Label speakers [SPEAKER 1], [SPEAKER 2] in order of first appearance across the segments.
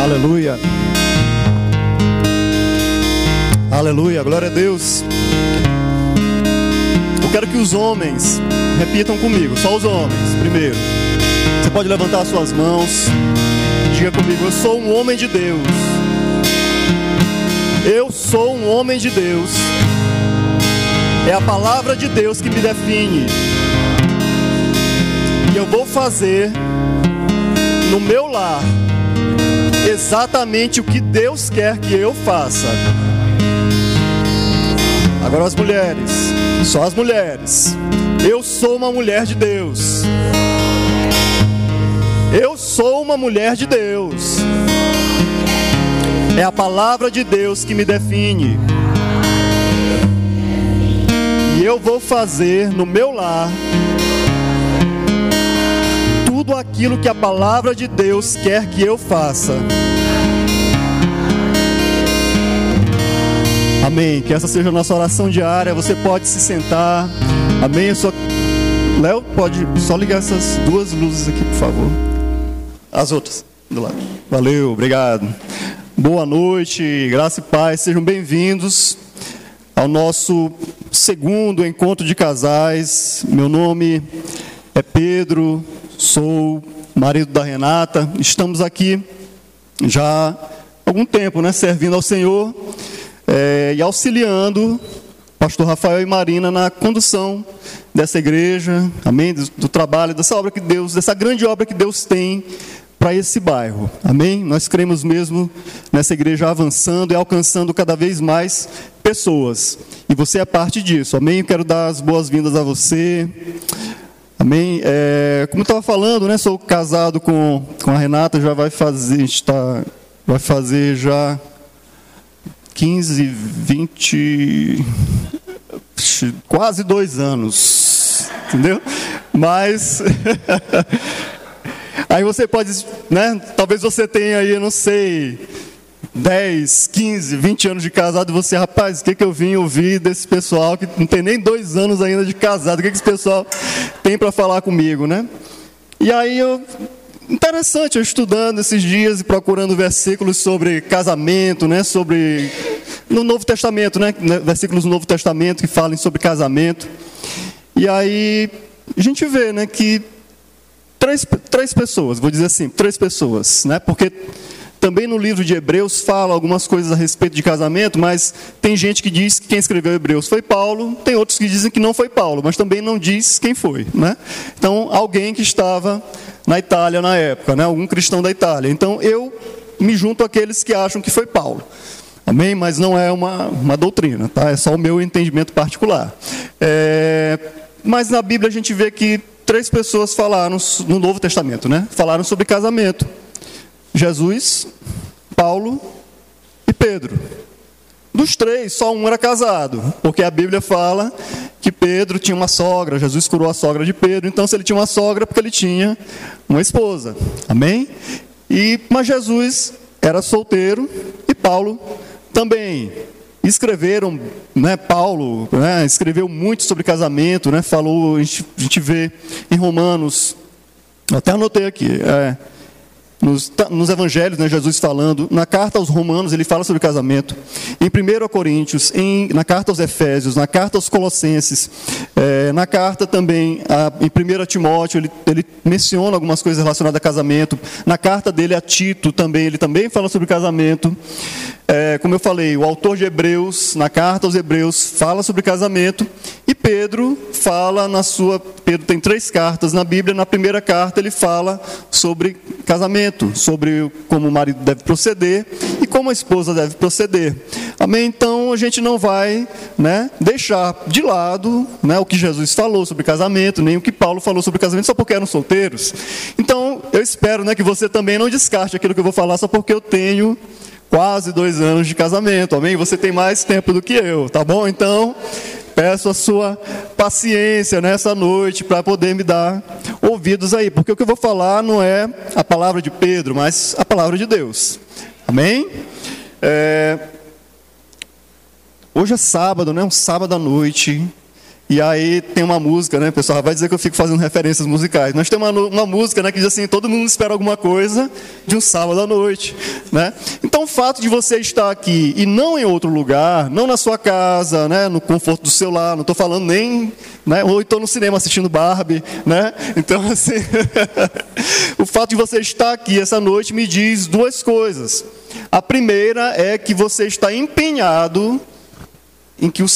[SPEAKER 1] Aleluia. Aleluia, glória a Deus. Eu quero que os homens repitam comigo, só os homens, primeiro. Você pode levantar suas mãos, diga comigo: Eu sou um homem de Deus. Eu sou um homem de Deus. É a palavra de Deus que me define. E eu vou fazer no meu lar exatamente o que Deus quer que eu faça. Agora as mulheres, só as mulheres. Eu sou uma mulher de Deus. Eu sou uma mulher de Deus. É a palavra de Deus que me define. E eu vou fazer no meu lar tudo aquilo que a palavra de Deus quer que eu faça. Amém. Que essa seja a nossa oração diária. Você pode se sentar. Amém. Só... Léo, pode só ligar essas duas luzes aqui, por favor. As outras do lado. Valeu, obrigado. Boa noite, graça e paz. Sejam bem-vindos ao nosso segundo encontro de casais. Meu nome é Pedro, sou marido da Renata. Estamos aqui já há algum tempo, né, servindo ao Senhor é, e auxiliando pastor Rafael e Marina na condução dessa igreja, amém, do, do trabalho, dessa obra que Deus, dessa grande obra que Deus tem para esse bairro. Amém? Nós cremos mesmo nessa igreja avançando e alcançando cada vez mais pessoas. E você é parte disso. Amém? Eu quero dar as boas-vindas a você. Amém? É, como eu estava falando, né? Sou casado com, com a Renata, já vai fazer, está, vai fazer já 15, 20, quase dois anos. Entendeu? Mas. Aí você pode, né? Talvez você tenha aí, não sei, 10, 15, 20 anos de casado e você, rapaz, o que, que eu vim ouvir desse pessoal que não tem nem dois anos ainda de casado? O que, que esse pessoal tem para falar comigo, né? E aí eu. Interessante, eu estudando esses dias e procurando versículos sobre casamento, né? Sobre. No Novo Testamento, né? Versículos do Novo Testamento que falem sobre casamento. E aí a gente vê, né? Que três, três pessoas, vou dizer assim, três pessoas, né? Porque também no livro de Hebreus fala algumas coisas a respeito de casamento, mas tem gente que diz que quem escreveu Hebreus foi Paulo, tem outros que dizem que não foi Paulo, mas também não diz quem foi, né? Então, alguém que estava na Itália na época, né? Algum cristão da Itália. Então, eu me junto àqueles que acham que foi Paulo. Amém? Mas não é uma, uma doutrina, tá? É só o meu entendimento particular. É, mas na Bíblia a gente vê que três pessoas falaram no Novo Testamento, né? Falaram sobre casamento: Jesus, Paulo e Pedro. Dos três, só um era casado, porque a Bíblia fala que Pedro tinha uma sogra, Jesus curou a sogra de Pedro, então se ele tinha uma sogra, porque ele tinha uma esposa. Amém? E mas Jesus era solteiro e Paulo também escreveram, né, Paulo né, escreveu muito sobre casamento, né, falou, a gente, a gente vê em Romanos, até anotei aqui, é, nos, nos, evangelhos, né, Jesus falando, na carta aos Romanos ele fala sobre casamento, em 1 Coríntios, em, na carta aos Efésios, na carta aos Colossenses, é, na carta também a, em 1 Timóteo, ele, ele, menciona algumas coisas relacionadas a casamento, na carta dele a Tito também, ele também fala sobre casamento, é, como eu falei, o autor de Hebreus, na carta aos Hebreus, fala sobre casamento, e Pedro fala na sua. Pedro tem três cartas na Bíblia, na primeira carta ele fala sobre casamento, sobre como o marido deve proceder e como a esposa deve proceder. Amém? Então a gente não vai né, deixar de lado né, o que Jesus falou sobre casamento, nem o que Paulo falou sobre casamento, só porque eram solteiros. Então eu espero né, que você também não descarte aquilo que eu vou falar só porque eu tenho quase dois anos de casamento, amém? Você tem mais tempo do que eu, tá bom? Então, peço a sua paciência nessa noite para poder me dar ouvidos aí, porque o que eu vou falar não é a palavra de Pedro, mas a palavra de Deus, amém? É... Hoje é sábado, né? Um sábado à noite. E aí tem uma música, né? Pessoal vai dizer que eu fico fazendo referências musicais. Nós temos uma, uma música né, que diz assim: todo mundo espera alguma coisa de um sábado à noite. Né? Então o fato de você estar aqui e não em outro lugar, não na sua casa, né, no conforto do seu lar, não estou falando nem. Né, ou estou no cinema assistindo Barbie. Né? Então, assim, o fato de você estar aqui essa noite me diz duas coisas. A primeira é que você está empenhado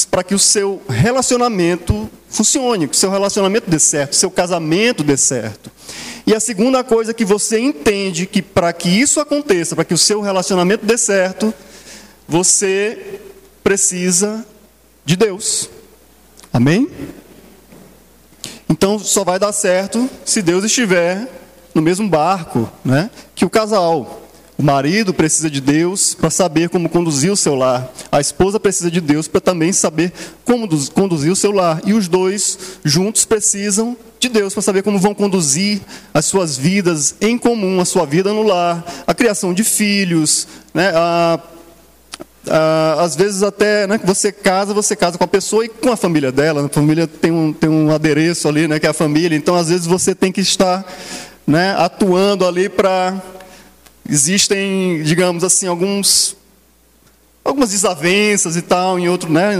[SPEAKER 1] para que o seu relacionamento funcione, que o seu relacionamento dê certo, o seu casamento dê certo. E a segunda coisa que você entende que para que isso aconteça, para que o seu relacionamento dê certo, você precisa de Deus. Amém? Então só vai dar certo se Deus estiver no mesmo barco né, que o casal. O marido precisa de Deus para saber como conduzir o seu lar. A esposa precisa de Deus para também saber como conduzir o seu lar. E os dois juntos precisam de Deus para saber como vão conduzir as suas vidas em comum, a sua vida no lar, a criação de filhos, né? a, a, às vezes até né, você casa, você casa com a pessoa e com a família dela. A família tem um, tem um adereço ali, né, que é a família. Então, às vezes você tem que estar né, atuando ali para existem, digamos assim, alguns algumas desavenças e tal, em outro, né,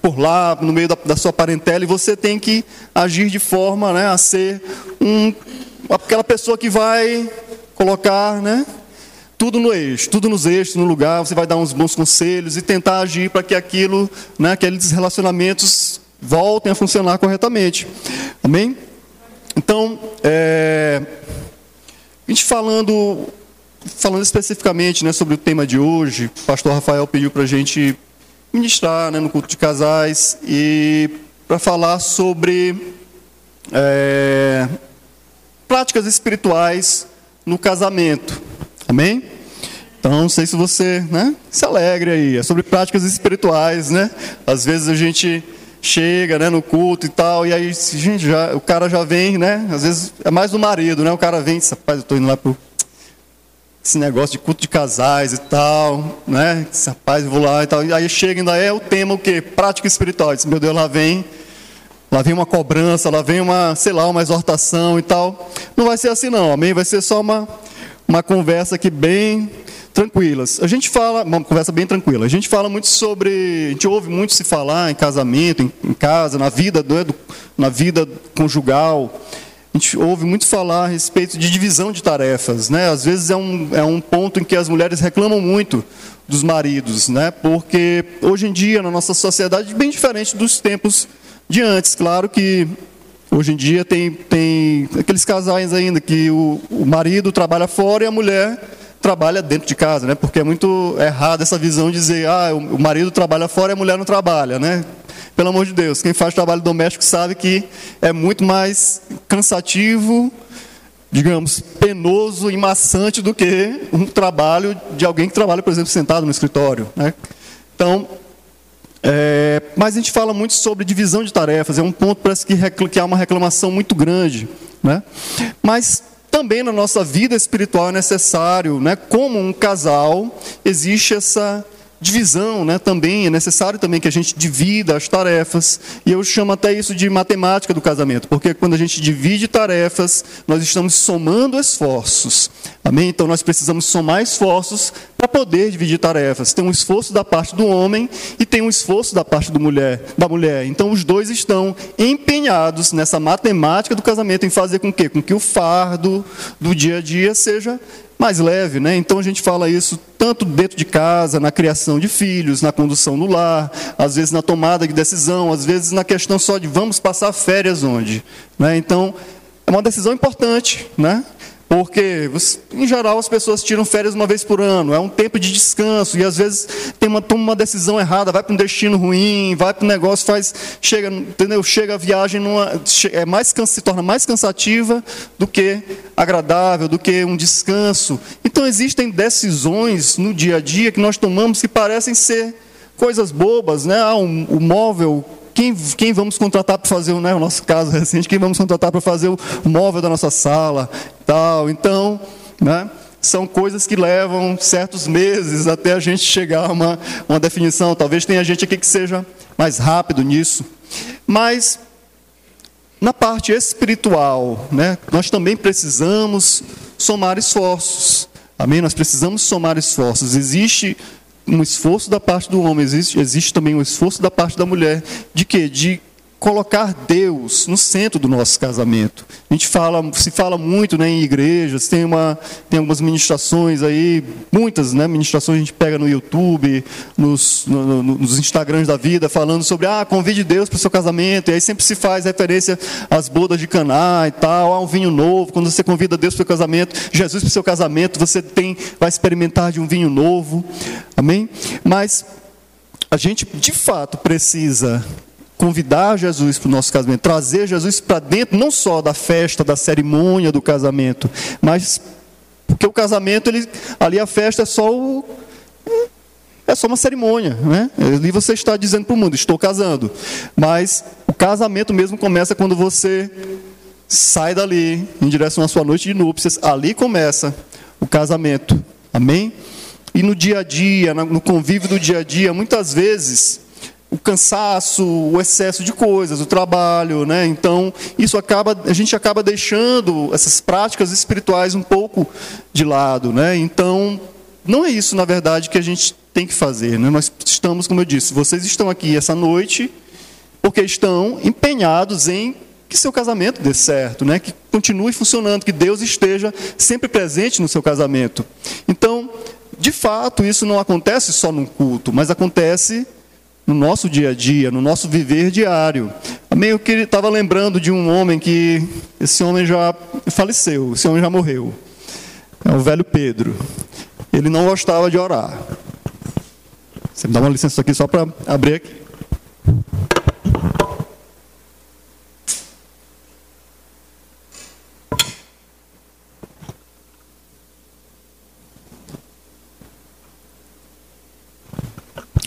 [SPEAKER 1] por lá, no meio da, da, sua parentela, e você tem que agir de forma né, a ser um, aquela pessoa que vai colocar né, tudo no eixo, tudo nos eixos, no lugar, você vai dar uns bons conselhos e tentar agir para que aquilo, né, aqueles relacionamentos voltem a funcionar corretamente. Amém? Então, é, a gente falando falando especificamente né, sobre o tema de hoje, o pastor Rafael pediu para a gente ministrar né, no culto de casais e para falar sobre é, práticas espirituais no casamento. Amém? Então, não sei se você né, se alegre aí. É sobre práticas espirituais, né? Às vezes a gente chega né, no culto e tal, e aí gente, já, o cara já vem, né? Às vezes é mais o marido, né? O cara vem e diz, rapaz, eu estou indo lá para esse negócio de culto de casais e tal, né? Esse rapaz, vou lá e tal. E aí chega ainda é o tema o quê? Prática espiritual. Diz, meu Deus, lá vem, lá vem uma cobrança, lá vem uma, sei lá, uma exortação e tal. Não vai ser assim não, amém? Vai ser só uma, uma conversa aqui bem tranquilas. A gente fala, uma conversa bem tranquila. A gente fala muito sobre, a gente ouve muito se falar em casamento, em, em casa, na vida, do, na vida conjugal a gente ouve muito falar a respeito de divisão de tarefas. Né? Às vezes é um, é um ponto em que as mulheres reclamam muito dos maridos, né? porque hoje em dia, na nossa sociedade, é bem diferente dos tempos de antes. Claro que hoje em dia tem, tem aqueles casais ainda que o, o marido trabalha fora e a mulher trabalha dentro de casa, né? Porque é muito errado essa visão de dizer, ah, o marido trabalha fora e a mulher não trabalha, né? Pelo amor de Deus, quem faz trabalho doméstico sabe que é muito mais cansativo, digamos, penoso e maçante do que um trabalho de alguém que trabalha, por exemplo, sentado no escritório. Né? Então, é, mas a gente fala muito sobre divisão de tarefas, é um ponto parece que, que há uma reclamação muito grande. Né? Mas também na nossa vida espiritual é necessário, né, como um casal, existe essa divisão, né, também é necessário também que a gente divida as tarefas. E eu chamo até isso de matemática do casamento, porque quando a gente divide tarefas, nós estamos somando esforços. Amém? Então nós precisamos somar esforços para poder dividir tarefas. Tem um esforço da parte do homem e tem um esforço da parte do mulher, da mulher. Então os dois estão empenhados nessa matemática do casamento em fazer com que, com que o fardo do dia a dia seja mais leve, né? Então a gente fala isso tanto dentro de casa, na criação de filhos, na condução no lar, às vezes na tomada de decisão, às vezes na questão só de vamos passar férias onde, né? Então é uma decisão importante, né? Porque, em geral, as pessoas tiram férias uma vez por ano, é um tempo de descanso, e às vezes tem uma, toma uma decisão errada, vai para um destino ruim, vai para um negócio, faz, chega, entendeu? chega a viagem, numa, é mais, se torna mais cansativa do que agradável, do que um descanso. Então, existem decisões no dia a dia que nós tomamos que parecem ser coisas bobas, né? Ah, um, o móvel quem, quem vamos contratar para fazer né, o nosso caso recente, quem vamos contratar para fazer o móvel da nossa sala, tal. Então, né, são coisas que levam certos meses até a gente chegar a uma, uma definição. Talvez tenha gente aqui que seja mais rápido nisso. Mas na parte espiritual, né, nós também precisamos somar esforços. Amém? Nós precisamos somar esforços. Existe um esforço da parte do homem, existe, existe também um esforço da parte da mulher. De quê? De colocar Deus no centro do nosso casamento. A gente fala, se fala muito né, em igrejas, tem, uma, tem algumas ministrações aí, muitas né, ministrações a gente pega no YouTube, nos, no, nos Instagrams da vida, falando sobre, ah, convide Deus para o seu casamento, e aí sempre se faz referência às bodas de Caná e tal, a um vinho novo, quando você convida Deus para o seu casamento, Jesus para o seu casamento, você tem, vai experimentar de um vinho novo, amém? Mas a gente, de fato, precisa convidar Jesus para o nosso casamento, trazer Jesus para dentro, não só da festa, da cerimônia do casamento, mas porque o casamento, ele, ali a festa é só o, é só uma cerimônia, né? Ali você está dizendo para o mundo, estou casando. Mas o casamento mesmo começa quando você sai dali em direção à sua noite de núpcias. Ali começa o casamento. Amém? E no dia a dia, no convívio do dia a dia, muitas vezes o cansaço, o excesso de coisas, o trabalho, né? Então, isso acaba, a gente acaba deixando essas práticas espirituais um pouco de lado, né? Então, não é isso, na verdade, que a gente tem que fazer, né? Nós estamos, como eu disse, vocês estão aqui essa noite porque estão empenhados em que seu casamento dê certo, né? Que continue funcionando, que Deus esteja sempre presente no seu casamento. Então, de fato, isso não acontece só num culto, mas acontece no nosso dia a dia, no nosso viver diário. Meio que estava lembrando de um homem que esse homem já faleceu, esse homem já morreu. É o velho Pedro. Ele não gostava de orar. Você me dá uma licença aqui só para abrir aqui.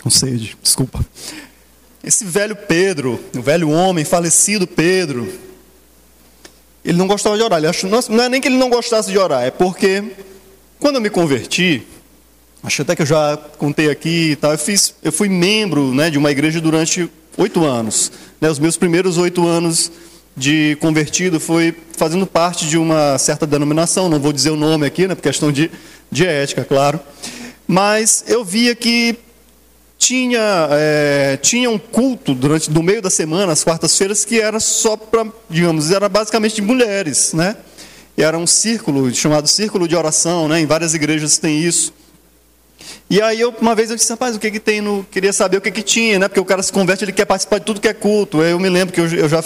[SPEAKER 1] Com sede, desculpa. Esse velho Pedro, o velho homem, falecido Pedro, ele não gostava de orar. Ele achou, não é nem que ele não gostasse de orar, é porque quando eu me converti, acho até que eu já contei aqui e tal, eu, fiz, eu fui membro né, de uma igreja durante oito anos. Né, os meus primeiros oito anos de convertido foi fazendo parte de uma certa denominação, não vou dizer o nome aqui, né, por questão de, de ética, claro. Mas eu via que tinha, é, tinha um culto durante no meio da semana, as quartas-feiras, que era só para, digamos, era basicamente de mulheres, né? E era um círculo chamado círculo de oração, né? Em várias igrejas tem isso. E aí eu, uma vez eu disse, rapaz, o que que tem no, queria saber o que que tinha, né? Porque o cara se converte, ele quer participar de tudo que é culto. Eu me lembro que eu, eu já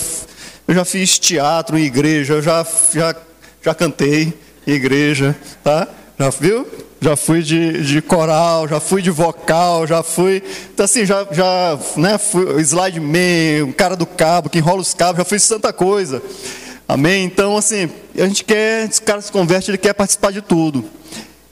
[SPEAKER 1] eu já fiz teatro em igreja, eu já já já cantei em igreja, tá? Já viu? Já fui de, de coral, já fui de vocal, já fui. Então, assim, já, já né, fui slide man, cara do cabo, que enrola os cabos, já fui santa coisa. Amém? Então, assim, a gente quer, esse cara se converte, ele quer participar de tudo.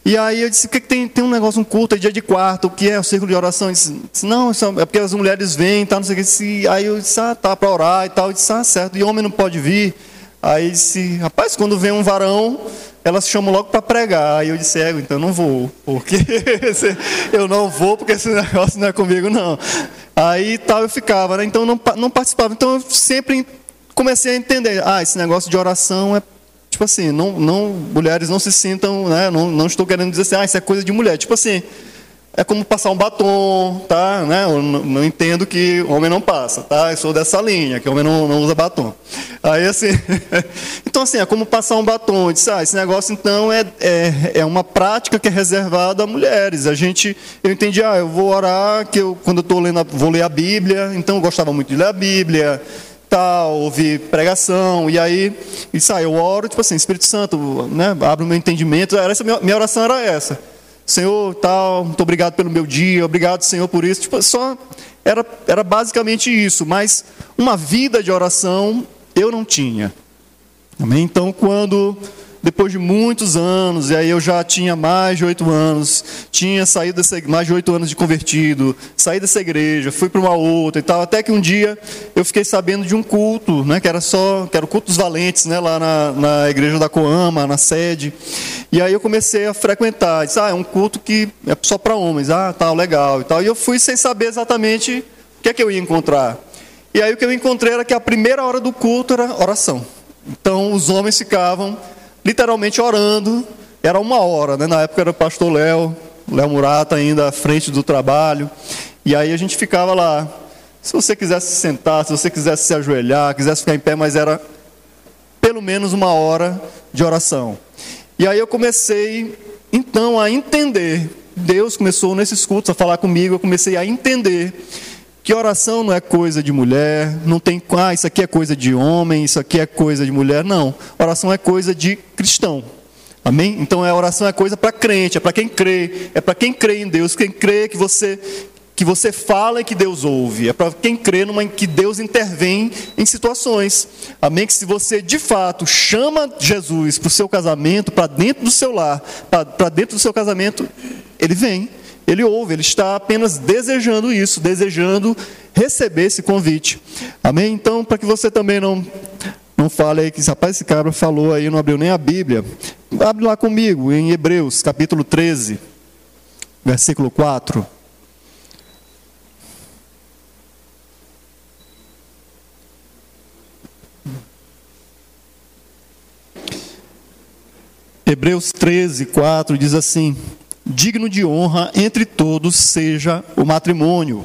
[SPEAKER 1] E aí eu disse, o que, que tem? Tem um negócio, um culto, é dia de quarto, o que é o círculo de oração? Ele disse, não, é porque as mulheres vêm, tá, não sei o que. Aí eu disse, ah, tá, para orar e tal. Eu disse, ah, certo, e homem não pode vir. Aí disse, rapaz, quando vem um varão, elas chamam logo para pregar. Aí eu disse, é, então não vou, porque eu não vou porque esse negócio não é comigo, não. Aí tal eu ficava, né? Então não, não participava. Então eu sempre comecei a entender, ah, esse negócio de oração é tipo assim, não, não mulheres não se sintam, né? Não, não estou querendo dizer assim, ah, isso é coisa de mulher. Tipo assim, é como passar um batom, tá? Né? Eu não, entendo que homem não passa, tá? Eu sou dessa linha, que homem não, não usa batom. Aí assim, então assim, é como passar um batom. Eu disse, ah, esse negócio então é, é, é uma prática que é reservada a mulheres. A gente, eu entendi, ah, eu vou orar, que eu, quando eu estou lendo, vou ler a Bíblia, então eu gostava muito de ler a Bíblia, tal, ouvir pregação, e aí, isso aí, eu oro, tipo assim, Espírito Santo, né, abre o meu entendimento, era essa, minha oração era essa. Senhor, tal, muito obrigado pelo meu dia, obrigado, Senhor, por isso. Tipo, só era, era basicamente isso, mas uma vida de oração eu não tinha. Amém? Então, quando depois de muitos anos, e aí eu já tinha mais de oito anos, tinha saído dessa, mais de oito anos de convertido, saí dessa igreja, fui para uma outra e tal, até que um dia eu fiquei sabendo de um culto, né, que era só, que era o culto dos valentes, né, lá na, na igreja da Coama, na sede, e aí eu comecei a frequentar, disse, ah, é um culto que é só para homens, ah, tal, legal e tal, e eu fui sem saber exatamente o que é que eu ia encontrar. E aí o que eu encontrei era que a primeira hora do culto era oração. Então os homens ficavam literalmente orando, era uma hora, né? na época era o pastor Léo, Léo Murata ainda à frente do trabalho, e aí a gente ficava lá. Se você quisesse sentar, se você quisesse se ajoelhar, quisesse ficar em pé, mas era pelo menos uma hora de oração. E aí eu comecei então a entender. Deus começou nesses cultos a falar comigo, eu comecei a entender que oração não é coisa de mulher, não tem, ah, isso aqui é coisa de homem, isso aqui é coisa de mulher, não. Oração é coisa de cristão. Amém? Então a oração é coisa para crente, é para quem crê, é para quem crê em Deus, quem crê que você que você fala e que Deus ouve. É para quem crê numa, que Deus intervém em situações. Amém? Que se você de fato chama Jesus para o seu casamento, para dentro do seu lar, para dentro do seu casamento, ele vem, ele ouve, ele está apenas desejando isso, desejando receber esse convite. Amém? Então, para que você também não não fale aí que rapaz, esse cara falou aí, não abriu nem a Bíblia. Abre lá comigo em Hebreus, capítulo 13, versículo 4. Hebreus 13, 4 diz assim: Digno de honra entre todos seja o matrimônio,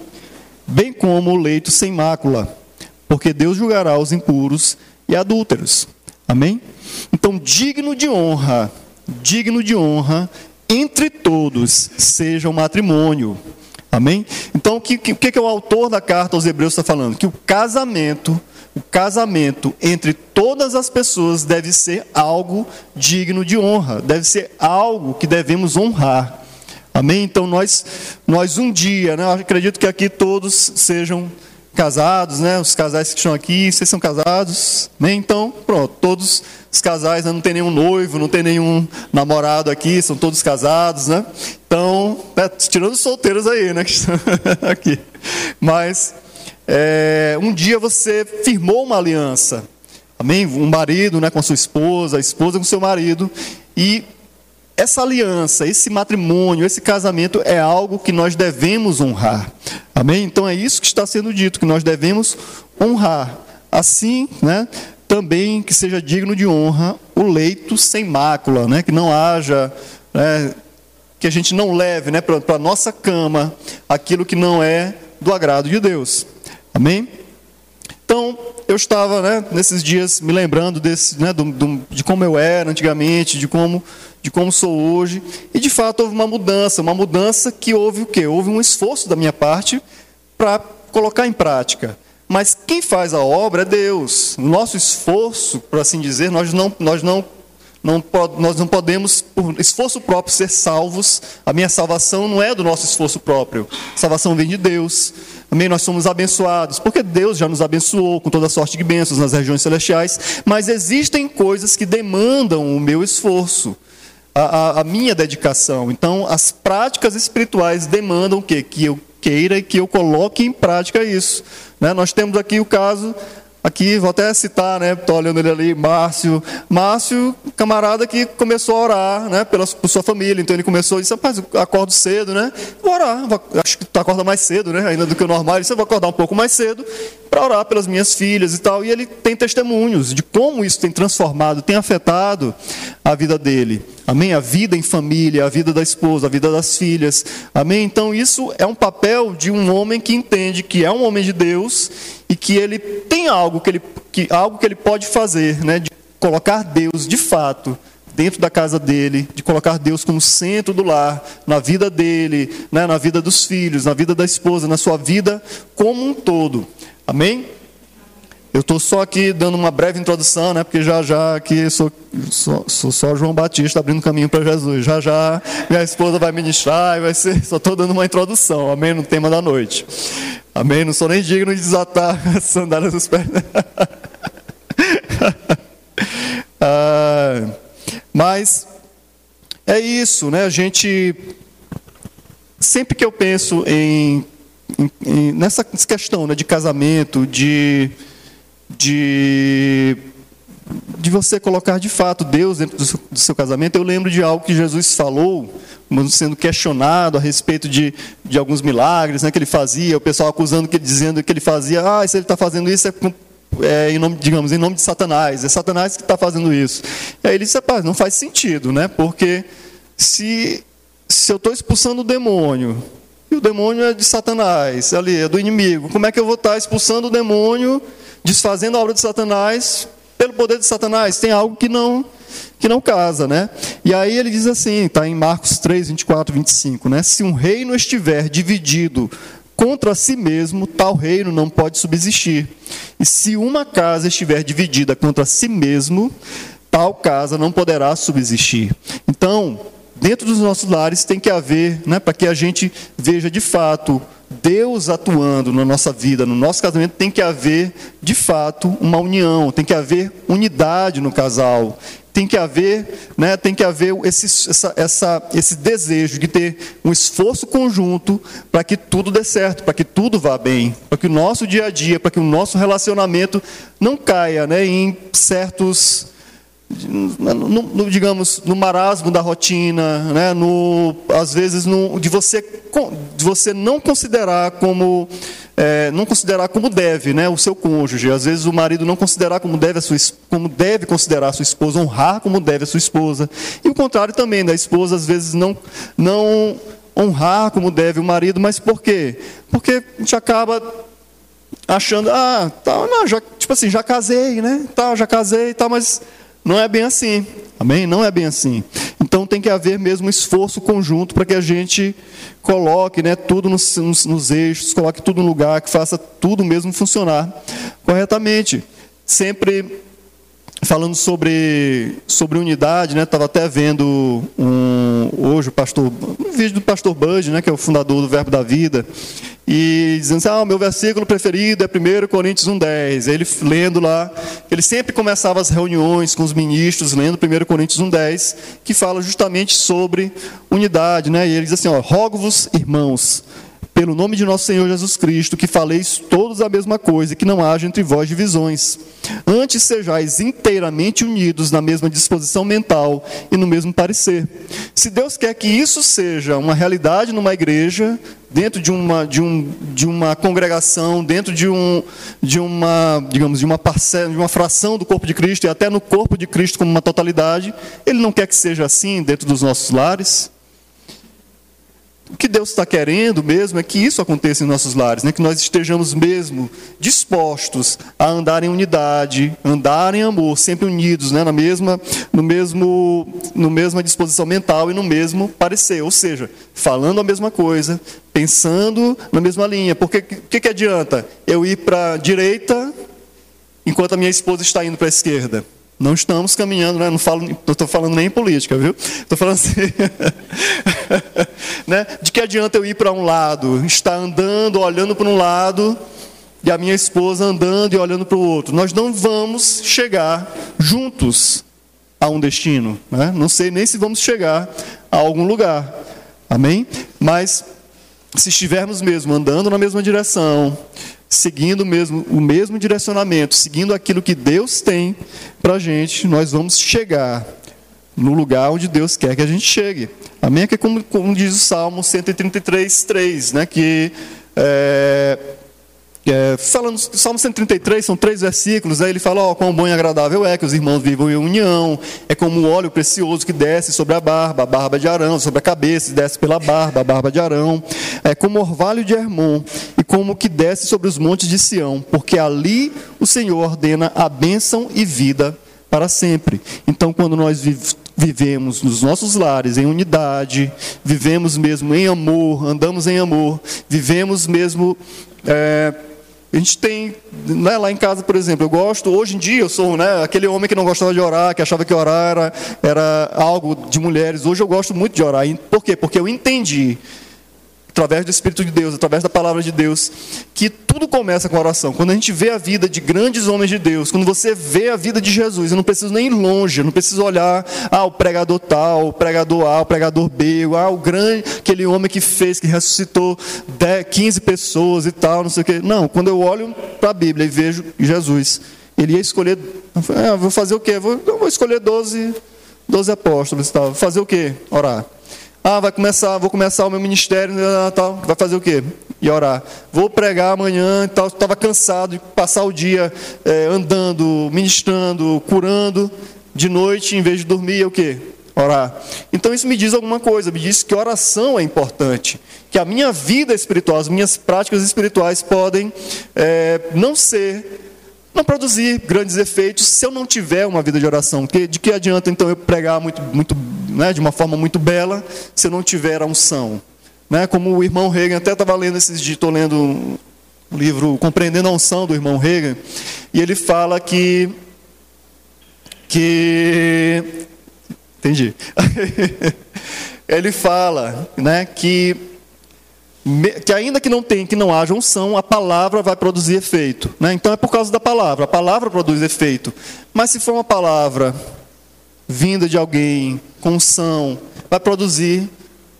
[SPEAKER 1] bem como o leito sem mácula, porque Deus julgará os impuros e adúlteros. Amém? Então, digno de honra, digno de honra entre todos seja o matrimônio. Amém? Então, o que, que, que o autor da carta aos Hebreus está falando? Que o casamento o casamento entre todas as pessoas deve ser algo digno de honra, deve ser algo que devemos honrar. Amém? Então nós, nós um dia, né, acredito que aqui todos sejam casados, né? Os casais que estão aqui, vocês são casados, né? Então, pronto, todos os casais, né? não tem nenhum noivo, não tem nenhum namorado aqui, são todos casados, né? Então, né? tirando os solteiros aí, né? Que estão aqui. Mas é, um dia você firmou uma aliança, amém? Um marido né, com a sua esposa, a esposa com seu marido, e essa aliança, esse matrimônio, esse casamento é algo que nós devemos honrar, amém? Então é isso que está sendo dito, que nós devemos honrar. Assim, né? Também que seja digno de honra o leito sem mácula, né? Que não haja né, que a gente não leve né, para a nossa cama aquilo que não é do agrado de Deus. Amém? Então, eu estava né, nesses dias me lembrando desse, né, do, do, de como eu era antigamente, de como, de como sou hoje. E de fato houve uma mudança, uma mudança que houve o quê? Houve um esforço da minha parte para colocar em prática. Mas quem faz a obra é Deus. Nosso esforço, por assim dizer, nós não, nós não, não, nós não podemos, por esforço próprio, ser salvos. A minha salvação não é do nosso esforço próprio. A salvação vem de Deus. Amém? Nós somos abençoados, porque Deus já nos abençoou com toda sorte de bênçãos nas regiões celestiais, mas existem coisas que demandam o meu esforço, a, a, a minha dedicação. Então, as práticas espirituais demandam o quê? Que eu queira e que eu coloque em prática isso. Né? Nós temos aqui o caso Aqui, vou até citar, né? Estou olhando ele ali, Márcio. Márcio, camarada que começou a orar, né? Pela, por sua família. Então ele começou e disse, rapaz, acordo cedo, né? Vou orar. Acho que tu acorda mais cedo, né? Ainda do que o normal. Ele disse, vou acordar um pouco mais cedo para orar pelas minhas filhas e tal. E ele tem testemunhos de como isso tem transformado, tem afetado a vida dele. Amém? A vida em família, a vida da esposa, a vida das filhas. Amém? Então isso é um papel de um homem que entende que é um homem de Deus e que ele tem algo que ele, que, algo que ele pode fazer, né, de colocar Deus de fato dentro da casa dele, de colocar Deus como centro do lar, na vida dele, né, na vida dos filhos, na vida da esposa, na sua vida como um todo. Amém? Eu estou só aqui dando uma breve introdução, né? Porque já já aqui sou, sou, sou só João Batista abrindo caminho para Jesus. Já já minha esposa vai ministrar e vai ser. Só estou dando uma introdução, amém? No tema da noite. Amém? Não sou nem digno de desatar as sandálias dos pés. ah, mas é isso, né? A gente. Sempre que eu penso em, nessa questão né, de casamento, de, de, de você colocar de fato Deus dentro do seu, do seu casamento, eu lembro de algo que Jesus falou sendo questionado a respeito de, de alguns milagres né, que ele fazia, o pessoal acusando, que, dizendo que ele fazia, ah, se ele está fazendo isso é, é, em nome, digamos, em nome de Satanás, é Satanás que está fazendo isso. E aí ele disse, rapaz, não faz sentido, né? Porque se, se eu estou expulsando o demônio, e o demônio é de Satanás, ali, é do inimigo, como é que eu vou estar expulsando o demônio, desfazendo a obra de Satanás, pelo poder de Satanás? Tem algo que não que não casa, né? E aí ele diz assim, está em Marcos 3, 24, 25, né? Se um reino estiver dividido contra si mesmo, tal reino não pode subsistir. E se uma casa estiver dividida contra si mesmo, tal casa não poderá subsistir. Então, dentro dos nossos lares tem que haver, né, para que a gente veja de fato Deus atuando na nossa vida, no nosso casamento, tem que haver, de fato, uma união, tem que haver unidade no casal tem que haver, né, tem que haver esse, essa, essa, esse desejo de ter um esforço conjunto para que tudo dê certo, para que tudo vá bem, para que o nosso dia a dia, para que o nosso relacionamento não caia né, em certos, no, no, digamos, no marasmo da rotina, né, no, às vezes no, de, você, de você não considerar como é, não considerar como deve né, o seu cônjuge. Às vezes o marido não considerar como deve, a sua, como deve considerar a sua esposa, honrar como deve a sua esposa. E o contrário também, da esposa às vezes não, não honrar como deve o marido, mas por quê? Porque a gente acaba achando, ah, tá, não, já, tipo assim, já casei, né? Tá, já casei, tá, mas não é bem assim. Amém? Não é bem assim. Então tem que haver mesmo um esforço conjunto para que a gente coloque né, tudo nos, nos, nos, eixos, coloque tudo no lugar, que faça tudo mesmo funcionar corretamente. Sempre falando sobre, sobre unidade, né? Estava até vendo um, hoje o pastor, um vídeo do pastor Bud, né? Que é o fundador do Verbo da Vida, e dizendo assim, ah, o meu versículo preferido é 1 Coríntios 1,10. Ele lendo lá, ele sempre começava as reuniões com os ministros, lendo 1 Coríntios 1,10, que fala justamente sobre unidade, né? E ele diz assim, ó, rogo-vos, irmãos, pelo nome de nosso Senhor Jesus Cristo, que faleis todos a mesma coisa, e que não haja entre vós divisões. Antes sejais inteiramente unidos na mesma disposição mental e no mesmo parecer. Se Deus quer que isso seja uma realidade numa igreja, dentro de uma, de um, de uma congregação, dentro de, um, de uma, digamos, de uma parcela, de uma fração do corpo de Cristo e até no corpo de Cristo como uma totalidade, Ele não quer que seja assim dentro dos nossos lares. O que Deus está querendo mesmo é que isso aconteça em nossos lares, né? que nós estejamos mesmo dispostos a andar em unidade, andar em amor, sempre unidos, né? na mesma, no mesmo, no mesma disposição mental e no mesmo parecer, ou seja, falando a mesma coisa, pensando na mesma linha. Porque o que, que adianta eu ir para a direita enquanto a minha esposa está indo para a esquerda? Não estamos caminhando, né? não estou falando nem em política, viu? Estou falando assim, né? de que adianta eu ir para um lado, estar andando, olhando para um lado, e a minha esposa andando e olhando para o outro. Nós não vamos chegar juntos a um destino. Né? Não sei nem se vamos chegar a algum lugar. Amém? Mas se estivermos mesmo andando na mesma direção, seguindo mesmo, o mesmo direcionamento, seguindo aquilo que Deus tem para a gente, nós vamos chegar no lugar onde Deus quer que a gente chegue. Amém? Que é como, como diz o Salmo 133, 3, né? que é, é, falando, Salmo 133 são três versículos, aí ele fala: Ó, oh, quão bom e agradável é que os irmãos vivam em união, é como o óleo precioso que desce sobre a barba, a barba de Arão, sobre a cabeça, desce pela barba, a barba de Arão, é como orvalho de Hermon, como que desce sobre os montes de Sião, porque ali o Senhor ordena a bênção e vida para sempre. Então, quando nós vivemos nos nossos lares em unidade, vivemos mesmo em amor, andamos em amor, vivemos mesmo. É, a gente tem, né, lá em casa, por exemplo, eu gosto, hoje em dia eu sou né, aquele homem que não gostava de orar, que achava que orar era, era algo de mulheres. Hoje eu gosto muito de orar. Por quê? Porque eu entendi através do Espírito de Deus, através da palavra de Deus, que tudo começa com oração. Quando a gente vê a vida de grandes homens de Deus, quando você vê a vida de Jesus, eu não preciso nem ir longe, eu não preciso olhar, ah, o pregador tal, o pregador A, o pregador B, ah, o grande, aquele homem que fez, que ressuscitou 10, 15 pessoas e tal, não sei o quê. Não, quando eu olho para a Bíblia e vejo Jesus, ele ia escolher, ah, vou fazer o quê? Vou, vou escolher 12, 12 apóstolos e tal. Fazer o quê? Orar. Ah, vai começar, vou começar o meu ministério, né, tal. Vai fazer o quê? E orar. Vou pregar amanhã, tal. Estava cansado de passar o dia é, andando, ministrando, curando. De noite, em vez de dormir, é o quê? Orar. Então isso me diz alguma coisa, me diz que oração é importante, que a minha vida espiritual, as minhas práticas espirituais podem é, não ser não produzir grandes efeitos se eu não tiver uma vida de oração. De que adianta então eu pregar muito, muito, né, de uma forma muito bela se eu não tiver a unção? Né? Como o irmão Reagan, até estava lendo esses dias, estou lendo um livro Compreendendo a Unção do irmão Reagan, e ele fala que. que entendi. ele fala né, que que ainda que não tenha, que não haja unção, a palavra vai produzir efeito. Né? Então é por causa da palavra. A palavra produz efeito. Mas se for uma palavra vinda de alguém com unção, vai produzir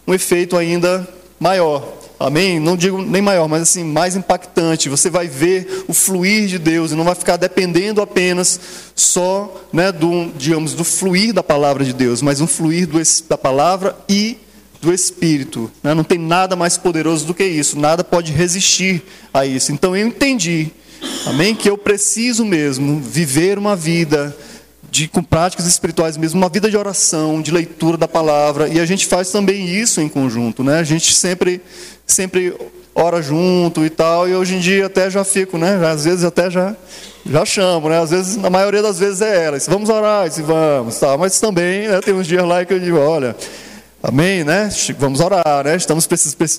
[SPEAKER 1] um efeito ainda maior. Amém? Não digo nem maior, mas assim, mais impactante. Você vai ver o fluir de Deus e não vai ficar dependendo apenas só né, do, digamos, do fluir da palavra de Deus, mas um fluir do, da palavra e do Espírito. Né? Não tem nada mais poderoso do que isso, nada pode resistir a isso. Então eu entendi, amém, que eu preciso mesmo viver uma vida de, com práticas espirituais mesmo, uma vida de oração, de leitura da palavra, e a gente faz também isso em conjunto. Né? A gente sempre, sempre ora junto e tal, e hoje em dia até já fico, né? às vezes até já já chamo, né? Às vezes, na maioria das vezes é ela. Vamos orar, se vamos, tá. Mas também né, tem uns dias lá que eu digo, olha, Amém, né? Vamos orar, né? Estamos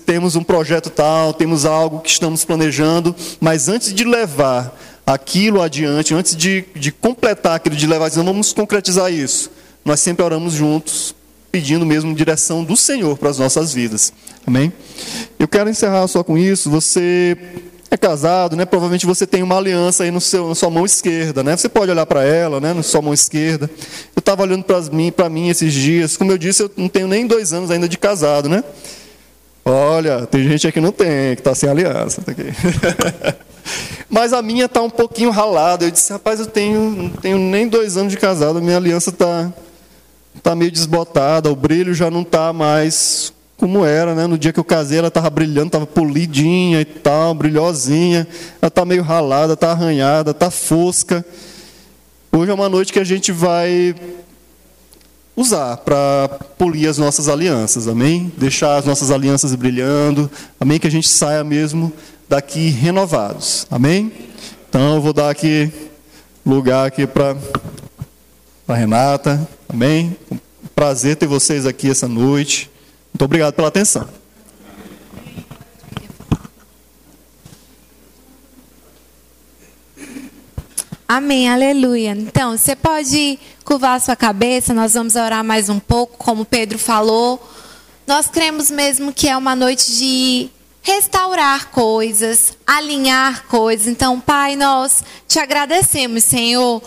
[SPEAKER 1] temos um projeto tal, temos algo que estamos planejando, mas antes de levar aquilo adiante, antes de, de completar aquilo, de levar, não vamos concretizar isso. Nós sempre oramos juntos, pedindo mesmo direção do Senhor para as nossas vidas. Amém? Eu quero encerrar só com isso. Você é casado, né? Provavelmente você tem uma aliança aí no seu, na sua mão esquerda, né? Você pode olhar para ela, né? Na sua mão esquerda. Eu estava olhando para mim, para mim esses dias. Como eu disse, eu não tenho nem dois anos ainda de casado, né? Olha, tem gente aqui que não tem, que está sem aliança. Tá Mas a minha está um pouquinho ralada. Eu disse, rapaz, eu tenho, não tenho nem dois anos de casado, minha aliança está tá meio desbotada, o brilho já não está mais como era, né? No dia que eu casei, ela estava brilhando, estava polidinha e tal, brilhosinha. Ela está meio ralada, está arranhada, está fosca. Hoje é uma noite que a gente vai usar para polir as nossas alianças, amém? Deixar as nossas alianças brilhando, amém? Que a gente saia mesmo daqui renovados, amém? Então eu vou dar aqui lugar aqui para a Renata, amém? Prazer ter vocês aqui essa noite. Muito obrigado pela atenção.
[SPEAKER 2] Amém, aleluia. Então, você pode curvar a sua cabeça, nós vamos orar mais um pouco, como Pedro falou. Nós cremos mesmo que é uma noite de restaurar coisas, alinhar coisas. Então, Pai, nós te agradecemos, Senhor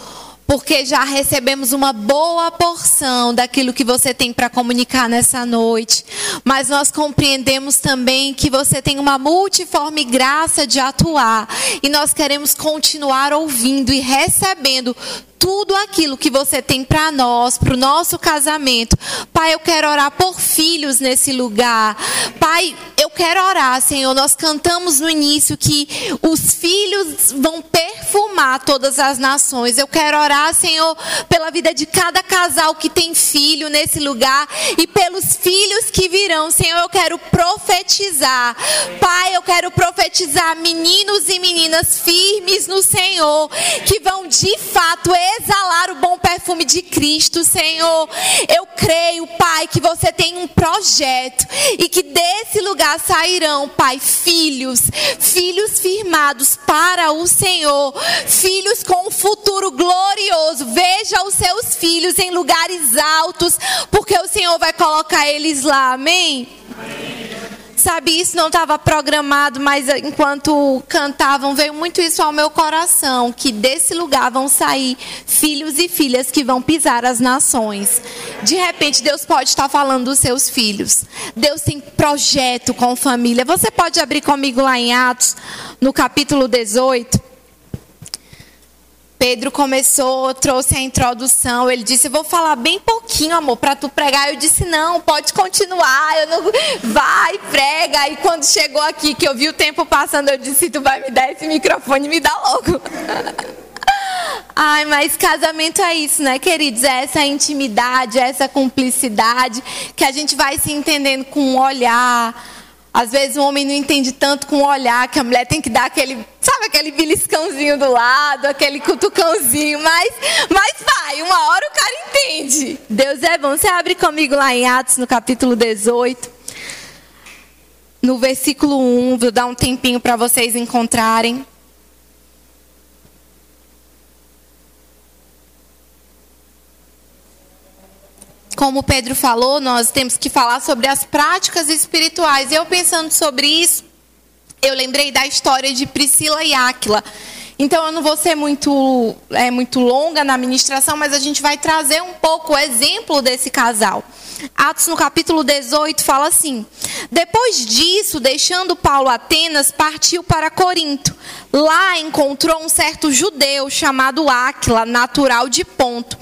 [SPEAKER 2] porque já recebemos uma boa porção daquilo que você tem para comunicar nessa noite. Mas nós compreendemos também que você tem uma multiforme graça de atuar, e nós queremos continuar ouvindo e recebendo tudo aquilo que você tem para nós, para o nosso casamento. Pai, eu quero orar por filhos nesse lugar. Pai, eu quero orar, Senhor. Nós cantamos no início que os filhos vão perfumar todas as nações. Eu quero orar, Senhor, pela vida de cada casal que tem filho nesse lugar e pelos filhos que virão. Senhor, eu quero profetizar. Pai, eu quero profetizar meninos e meninas firmes no Senhor, que vão de fato exalar o bom perfume de Cristo, Senhor. Eu creio, Pai, que você tem um projeto e que desse lugar sairão, Pai, filhos, filhos firmados para o Senhor, filhos com um futuro glorioso. Veja os seus filhos em lugares altos, porque o Senhor vai colocar eles lá. Amém. Amém. Sabe, isso não estava programado, mas enquanto cantavam, veio muito isso ao meu coração: que desse lugar vão sair filhos e filhas que vão pisar as nações. De repente, Deus pode estar falando dos seus filhos. Deus tem projeto com família. Você pode abrir comigo lá em Atos, no capítulo 18. Pedro começou, trouxe a introdução. Ele disse: "Vou falar bem pouquinho, amor, para tu pregar". Eu disse: "Não, pode continuar. Eu não vai, prega". E quando chegou aqui que eu vi o tempo passando, eu disse: "Tu vai me dar esse microfone, me dá logo". Ai, mas casamento é isso, né, queridos? É essa intimidade, é essa cumplicidade que a gente vai se entendendo com um olhar às vezes o homem não entende tanto com o olhar, que a mulher tem que dar aquele, sabe, aquele beliscãozinho do lado, aquele cutucãozinho, mas, mas vai, uma hora o cara entende. Deus é bom. Você abre comigo lá em Atos, no capítulo 18, no versículo 1, vou dar um tempinho para vocês encontrarem. Como Pedro falou, nós temos que falar sobre as práticas espirituais. Eu pensando sobre isso, eu lembrei da história de Priscila e Áquila. Então eu não vou ser muito, é, muito longa na ministração, mas a gente vai trazer um pouco o exemplo desse casal. Atos no capítulo 18 fala assim: Depois disso, deixando Paulo Atenas, partiu para Corinto. Lá encontrou um certo judeu chamado Áquila, natural de Ponto,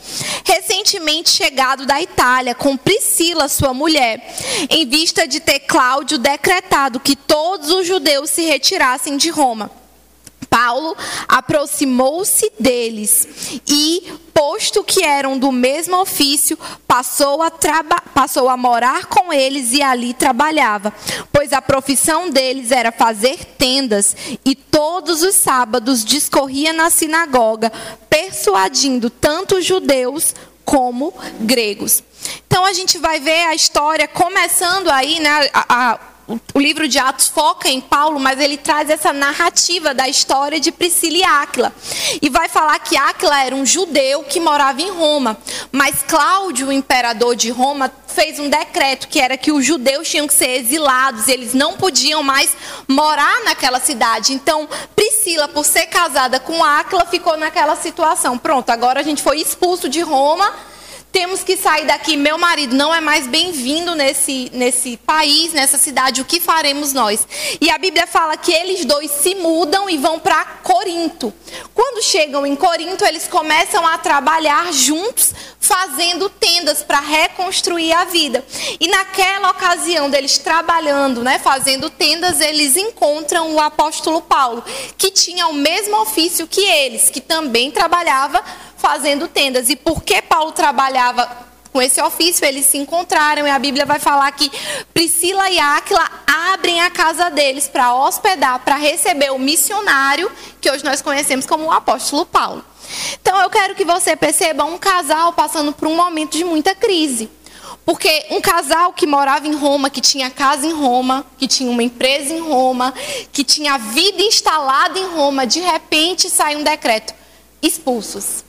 [SPEAKER 2] recentemente chegado da Itália, com Priscila, sua mulher, em vista de ter Cláudio decretado que todos os judeus se retirassem de Roma. Paulo aproximou-se deles e, posto que eram do mesmo ofício, passou a, passou a morar com eles e ali trabalhava, pois a profissão deles era fazer tendas e todos os sábados discorria na sinagoga, persuadindo tanto judeus como gregos. Então a gente vai ver a história começando aí, né? A, a, o livro de Atos foca em Paulo, mas ele traz essa narrativa da história de Priscila e Áquila. E vai falar que Áquila era um judeu que morava em Roma. Mas Cláudio, o imperador de Roma, fez um decreto que era que os judeus tinham que ser exilados, eles não podiam mais morar naquela cidade. Então, Priscila, por ser casada com Áquila, ficou naquela situação. Pronto, agora a gente foi expulso de Roma temos que sair daqui. Meu marido não é mais bem-vindo nesse, nesse país, nessa cidade. O que faremos nós? E a Bíblia fala que eles dois se mudam e vão para Corinto. Quando chegam em Corinto, eles começam a trabalhar juntos, fazendo tendas para reconstruir a vida. E naquela ocasião deles trabalhando, né, fazendo tendas, eles encontram o apóstolo Paulo, que tinha o mesmo ofício que eles, que também trabalhava fazendo tendas. E porque Paulo trabalhava com esse ofício, eles se encontraram e a Bíblia vai falar que Priscila e Áquila abrem a casa deles para hospedar, para receber o missionário que hoje nós conhecemos como o apóstolo Paulo. Então eu quero que você perceba um casal passando por um momento de muita crise. Porque um casal que morava em Roma, que tinha casa em Roma, que tinha uma empresa em Roma, que tinha vida instalada em Roma, de repente sai um decreto: expulsos.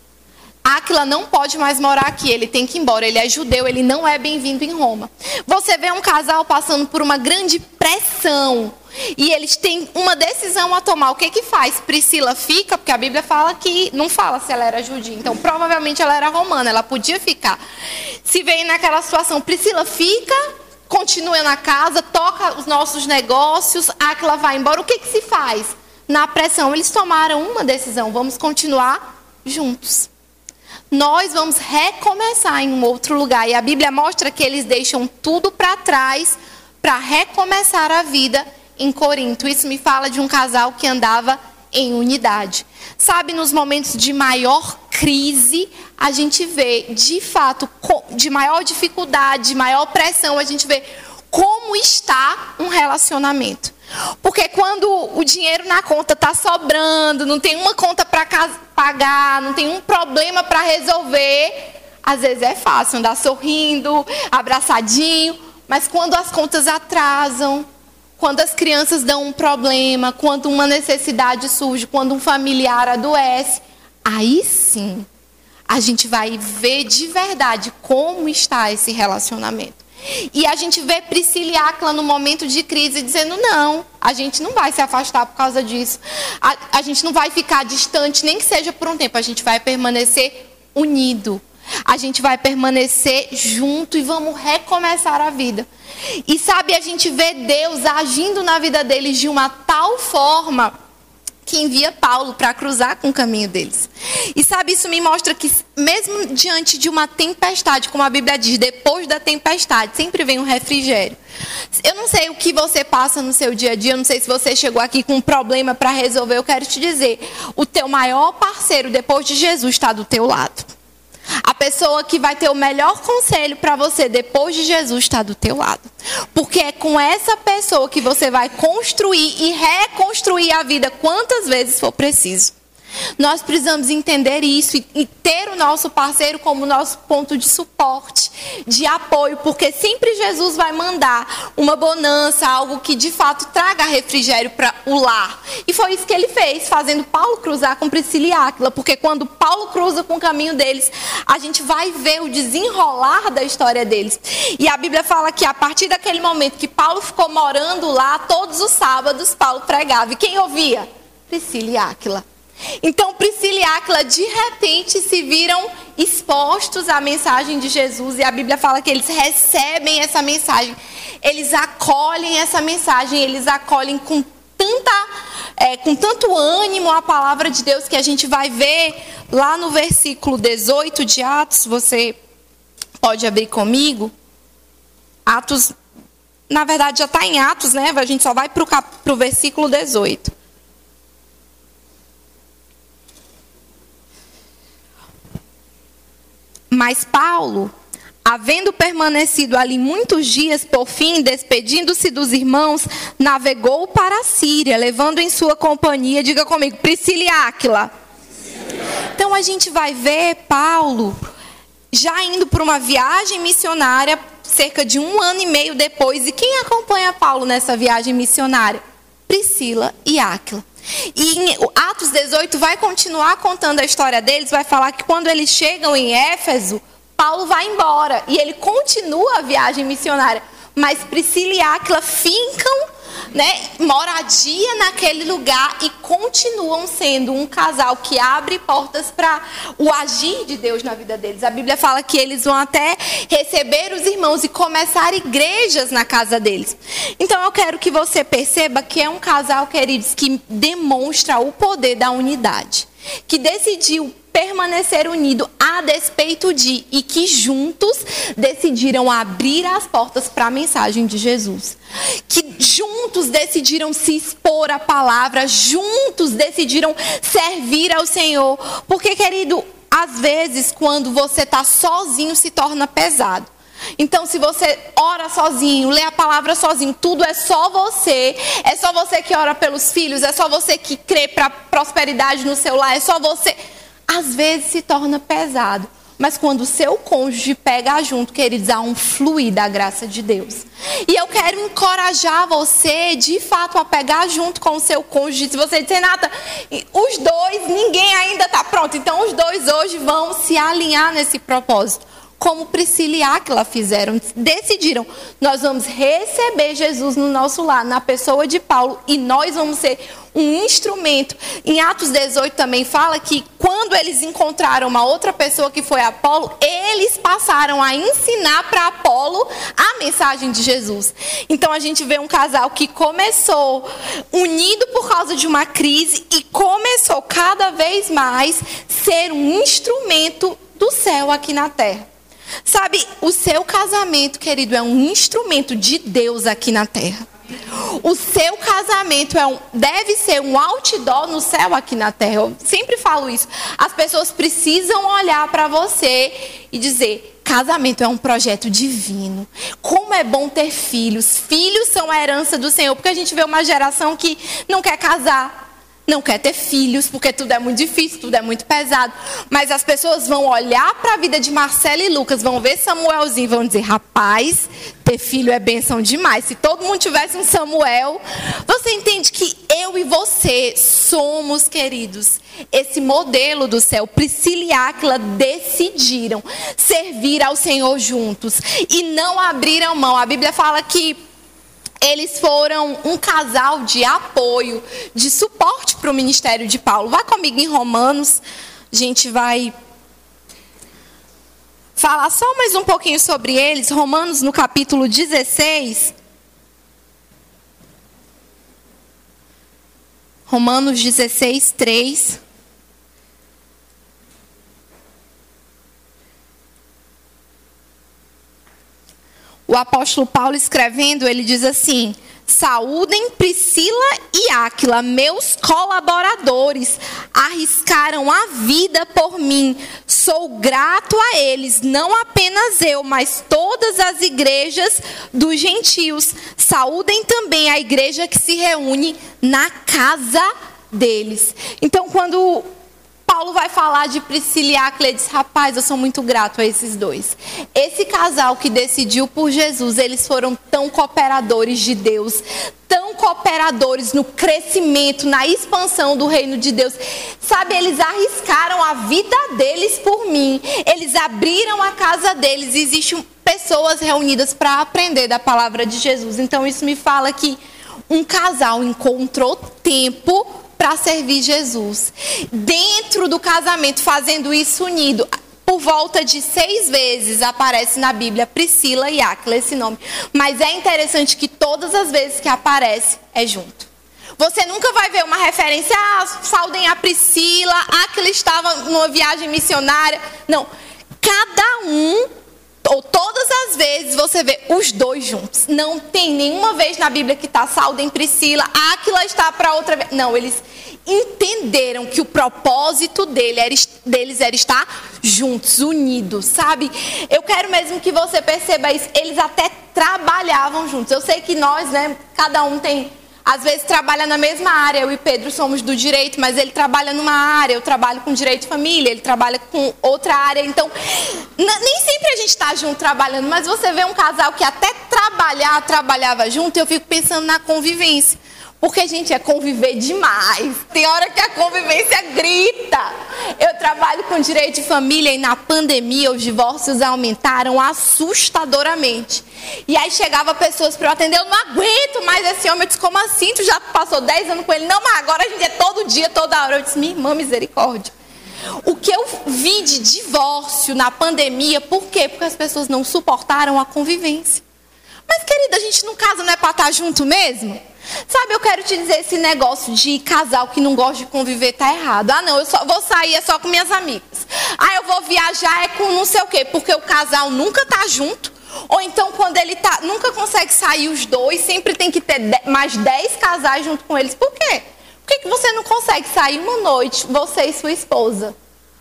[SPEAKER 2] Aquila não pode mais morar aqui, ele tem que ir embora. Ele é judeu, ele não é bem-vindo em Roma. Você vê um casal passando por uma grande pressão e eles têm uma decisão a tomar. O que que faz? Priscila fica, porque a Bíblia fala que não fala se ela era judia. Então, provavelmente ela era romana, ela podia ficar. Se vem naquela situação, Priscila fica, continua na casa, toca os nossos negócios, Aquila vai embora. O que que se faz? Na pressão, eles tomaram uma decisão, vamos continuar juntos nós vamos recomeçar em um outro lugar. E a Bíblia mostra que eles deixam tudo para trás para recomeçar a vida em Corinto. Isso me fala de um casal que andava em unidade. Sabe, nos momentos de maior crise, a gente vê, de fato, de maior dificuldade, de maior pressão, a gente vê como está um relacionamento. Porque quando o dinheiro na conta está sobrando, não tem uma conta para pagar, não tem um problema para resolver, às vezes é fácil andar sorrindo, abraçadinho, mas quando as contas atrasam, quando as crianças dão um problema, quando uma necessidade surge, quando um familiar adoece, aí sim a gente vai ver de verdade como está esse relacionamento. E a gente vê Priscila e Aquila no momento de crise dizendo: não, a gente não vai se afastar por causa disso. A, a gente não vai ficar distante, nem que seja por um tempo. A gente vai permanecer unido. A gente vai permanecer junto e vamos recomeçar a vida. E sabe, a gente vê Deus agindo na vida deles de uma tal forma que envia Paulo para cruzar com o caminho deles. E sabe, isso me mostra que, mesmo diante de uma tempestade, como a Bíblia diz, depois da tempestade, sempre vem um refrigério. Eu não sei o que você passa no seu dia a dia, eu não sei se você chegou aqui com um problema para resolver, eu quero te dizer: o teu maior parceiro depois de Jesus está do teu lado. A pessoa que vai ter o melhor conselho para você depois de Jesus está do teu lado. Porque é com essa pessoa que você vai construir e reconstruir a vida quantas vezes for preciso. Nós precisamos entender isso e, ter o nosso parceiro como nosso ponto de suporte, de apoio, porque sempre Jesus vai mandar uma bonança, algo que de fato traga refrigério para o lar. E foi isso que ele fez, fazendo Paulo cruzar com Priscila e Áquila, porque quando Paulo cruza com o caminho deles, a gente vai ver o desenrolar da história deles. E a Bíblia fala que a partir daquele momento que Paulo ficou morando lá, todos os sábados Paulo pregava. E quem ouvia? Priscila e Áquila. Então Priscila e Áquila de repente se viram expostos à mensagem de Jesus e a Bíblia fala que eles recebem essa mensagem, eles acolhem essa mensagem, eles acolhem com tanta, é, com tanto ânimo a palavra de Deus que a gente vai ver lá no versículo 18 de Atos, você pode abrir comigo, Atos, na verdade já está em Atos, né? A gente só vai para o versículo 18. Mas Paulo, havendo permanecido ali muitos dias, por fim, despedindo-se dos irmãos, navegou para a Síria, levando em sua companhia, diga comigo, Priscila e Áquila. Então a gente vai ver Paulo já indo para uma viagem missionária, cerca de um ano e meio depois. E quem acompanha Paulo nessa viagem missionária? Priscila e Áquila. E em Atos 18 vai continuar contando a história deles, vai falar que quando eles chegam em Éfeso, Paulo vai embora e ele continua a viagem missionária. Mas Priscila e Áquila fincam né, moradia naquele lugar e continuam sendo um casal que abre portas para o agir de Deus na vida deles. A Bíblia fala que eles vão até receber os irmãos e começar igrejas na casa deles. Então eu quero que você perceba que é um casal, queridos, que demonstra o poder da unidade, que decidiu permanecer unido a despeito de e que juntos decidiram abrir as portas para a mensagem de Jesus. Que juntos decidiram se expor à palavra, juntos decidiram servir ao Senhor. Porque, querido, às vezes quando você está sozinho se torna pesado. Então, se você ora sozinho, lê a palavra sozinho, tudo é só você, é só você que ora pelos filhos, é só você que crê para prosperidade no seu lar, é só você às vezes se torna pesado. Mas quando o seu cônjuge pega junto, queridos, há um fluir da graça de Deus. E eu quero encorajar você, de fato, a pegar junto com o seu cônjuge. Se você disser, Nata, os dois, ninguém ainda está pronto. Então, os dois hoje vão se alinhar nesse propósito como Priscila e Áquila fizeram, decidiram, nós vamos receber Jesus no nosso lar, na pessoa de Paulo, e nós vamos ser um instrumento. Em Atos 18 também fala que quando eles encontraram uma outra pessoa que foi Apolo, eles passaram a ensinar para Apolo a mensagem de Jesus. Então a gente vê um casal que começou unido por causa de uma crise e começou cada vez mais ser um instrumento do céu aqui na terra. Sabe, o seu casamento, querido, é um instrumento de Deus aqui na terra. O seu casamento é um, deve ser um outdoor no céu aqui na terra. Eu sempre falo isso. As pessoas precisam olhar para você e dizer: casamento é um projeto divino. Como é bom ter filhos. Filhos são a herança do Senhor. Porque a gente vê uma geração que não quer casar, não quer ter filhos, porque tudo é muito difícil, tudo é muito pesado. Mas as pessoas vão olhar para a vida de Marcelo e Lucas, vão ver Samuelzinho e vão dizer: rapaz, ter filho é benção demais. Se todo mundo tivesse um Samuel, você entende que eu e você somos, queridos, esse modelo do céu. Priscila e Áquila decidiram servir ao Senhor juntos e não abriram mão. A Bíblia fala que eles foram um casal de apoio, de suporte para o ministério de Paulo. Vá comigo em Romanos, a gente vai falar só mais um pouquinho sobre eles. Romanos, no capítulo 16. Romanos 16, 3. O apóstolo Paulo escrevendo, ele diz assim: Saúdem Priscila e Áquila, meus colaboradores, arriscaram a vida por mim. Sou grato a eles, não apenas eu, mas todas as igrejas dos gentios. Saúdem também a igreja que se reúne na casa deles. Então, quando Paulo vai falar de Priscila e Áquila e diz: Rapaz, eu sou muito grato a esses dois. Esse casal que decidiu por Jesus, eles foram tão cooperadores de Deus, tão cooperadores no crescimento, na expansão do reino de Deus. Sabe, eles arriscaram a vida deles por mim, eles abriram a casa deles. Existem pessoas reunidas para aprender da palavra de Jesus. Então, isso me fala que um casal encontrou tempo para servir Jesus. Dentro do casamento, fazendo isso unido. Por volta de seis vezes aparece na Bíblia Priscila e Áquila esse nome. Mas é interessante que todas as vezes que aparece é junto. Você nunca vai ver uma referência, ah, saudem a Priscila, Áquila estava numa viagem missionária. Não. Cada um ou todas as vezes você vê os dois juntos. Não tem nenhuma vez na Bíblia que está em Priscila, Aquila está para outra vez. Não, eles entenderam que o propósito dele era, deles era estar juntos, unidos, sabe? Eu quero mesmo que você perceba isso. Eles até trabalhavam juntos. Eu sei que nós, né, cada um tem às vezes trabalha na mesma área, eu e Pedro somos do direito, mas ele trabalha numa área, eu trabalho com direito de família, ele trabalha com outra área. Então, nem sempre a gente está junto trabalhando, mas você vê um casal que até trabalhar, trabalhava junto, eu fico pensando na convivência. Porque, a gente, é conviver demais. Tem hora que a convivência grita. Eu trabalho com direito de família e na pandemia os divórcios aumentaram assustadoramente. E aí chegava pessoas para eu atender, eu não aguento mais esse homem. Eu disse, como assim? Tu já passou 10 anos com ele? Não, mas agora a gente é todo dia, toda hora. Eu disse, minha irmã, misericórdia. O que eu vi de divórcio na pandemia, por quê? Porque as pessoas não suportaram a convivência. Mas, querida, a gente não casa, não é para estar junto mesmo? Sabe, eu quero te dizer, esse negócio de casal que não gosta de conviver tá errado. Ah, não, eu só vou sair é só com minhas amigas. Ah, eu vou viajar é com não sei o quê, porque o casal nunca tá junto. Ou então quando ele tá, nunca consegue sair os dois, sempre tem que ter mais dez casais junto com eles. Por quê? Por que, que você não consegue sair uma noite, você e sua esposa?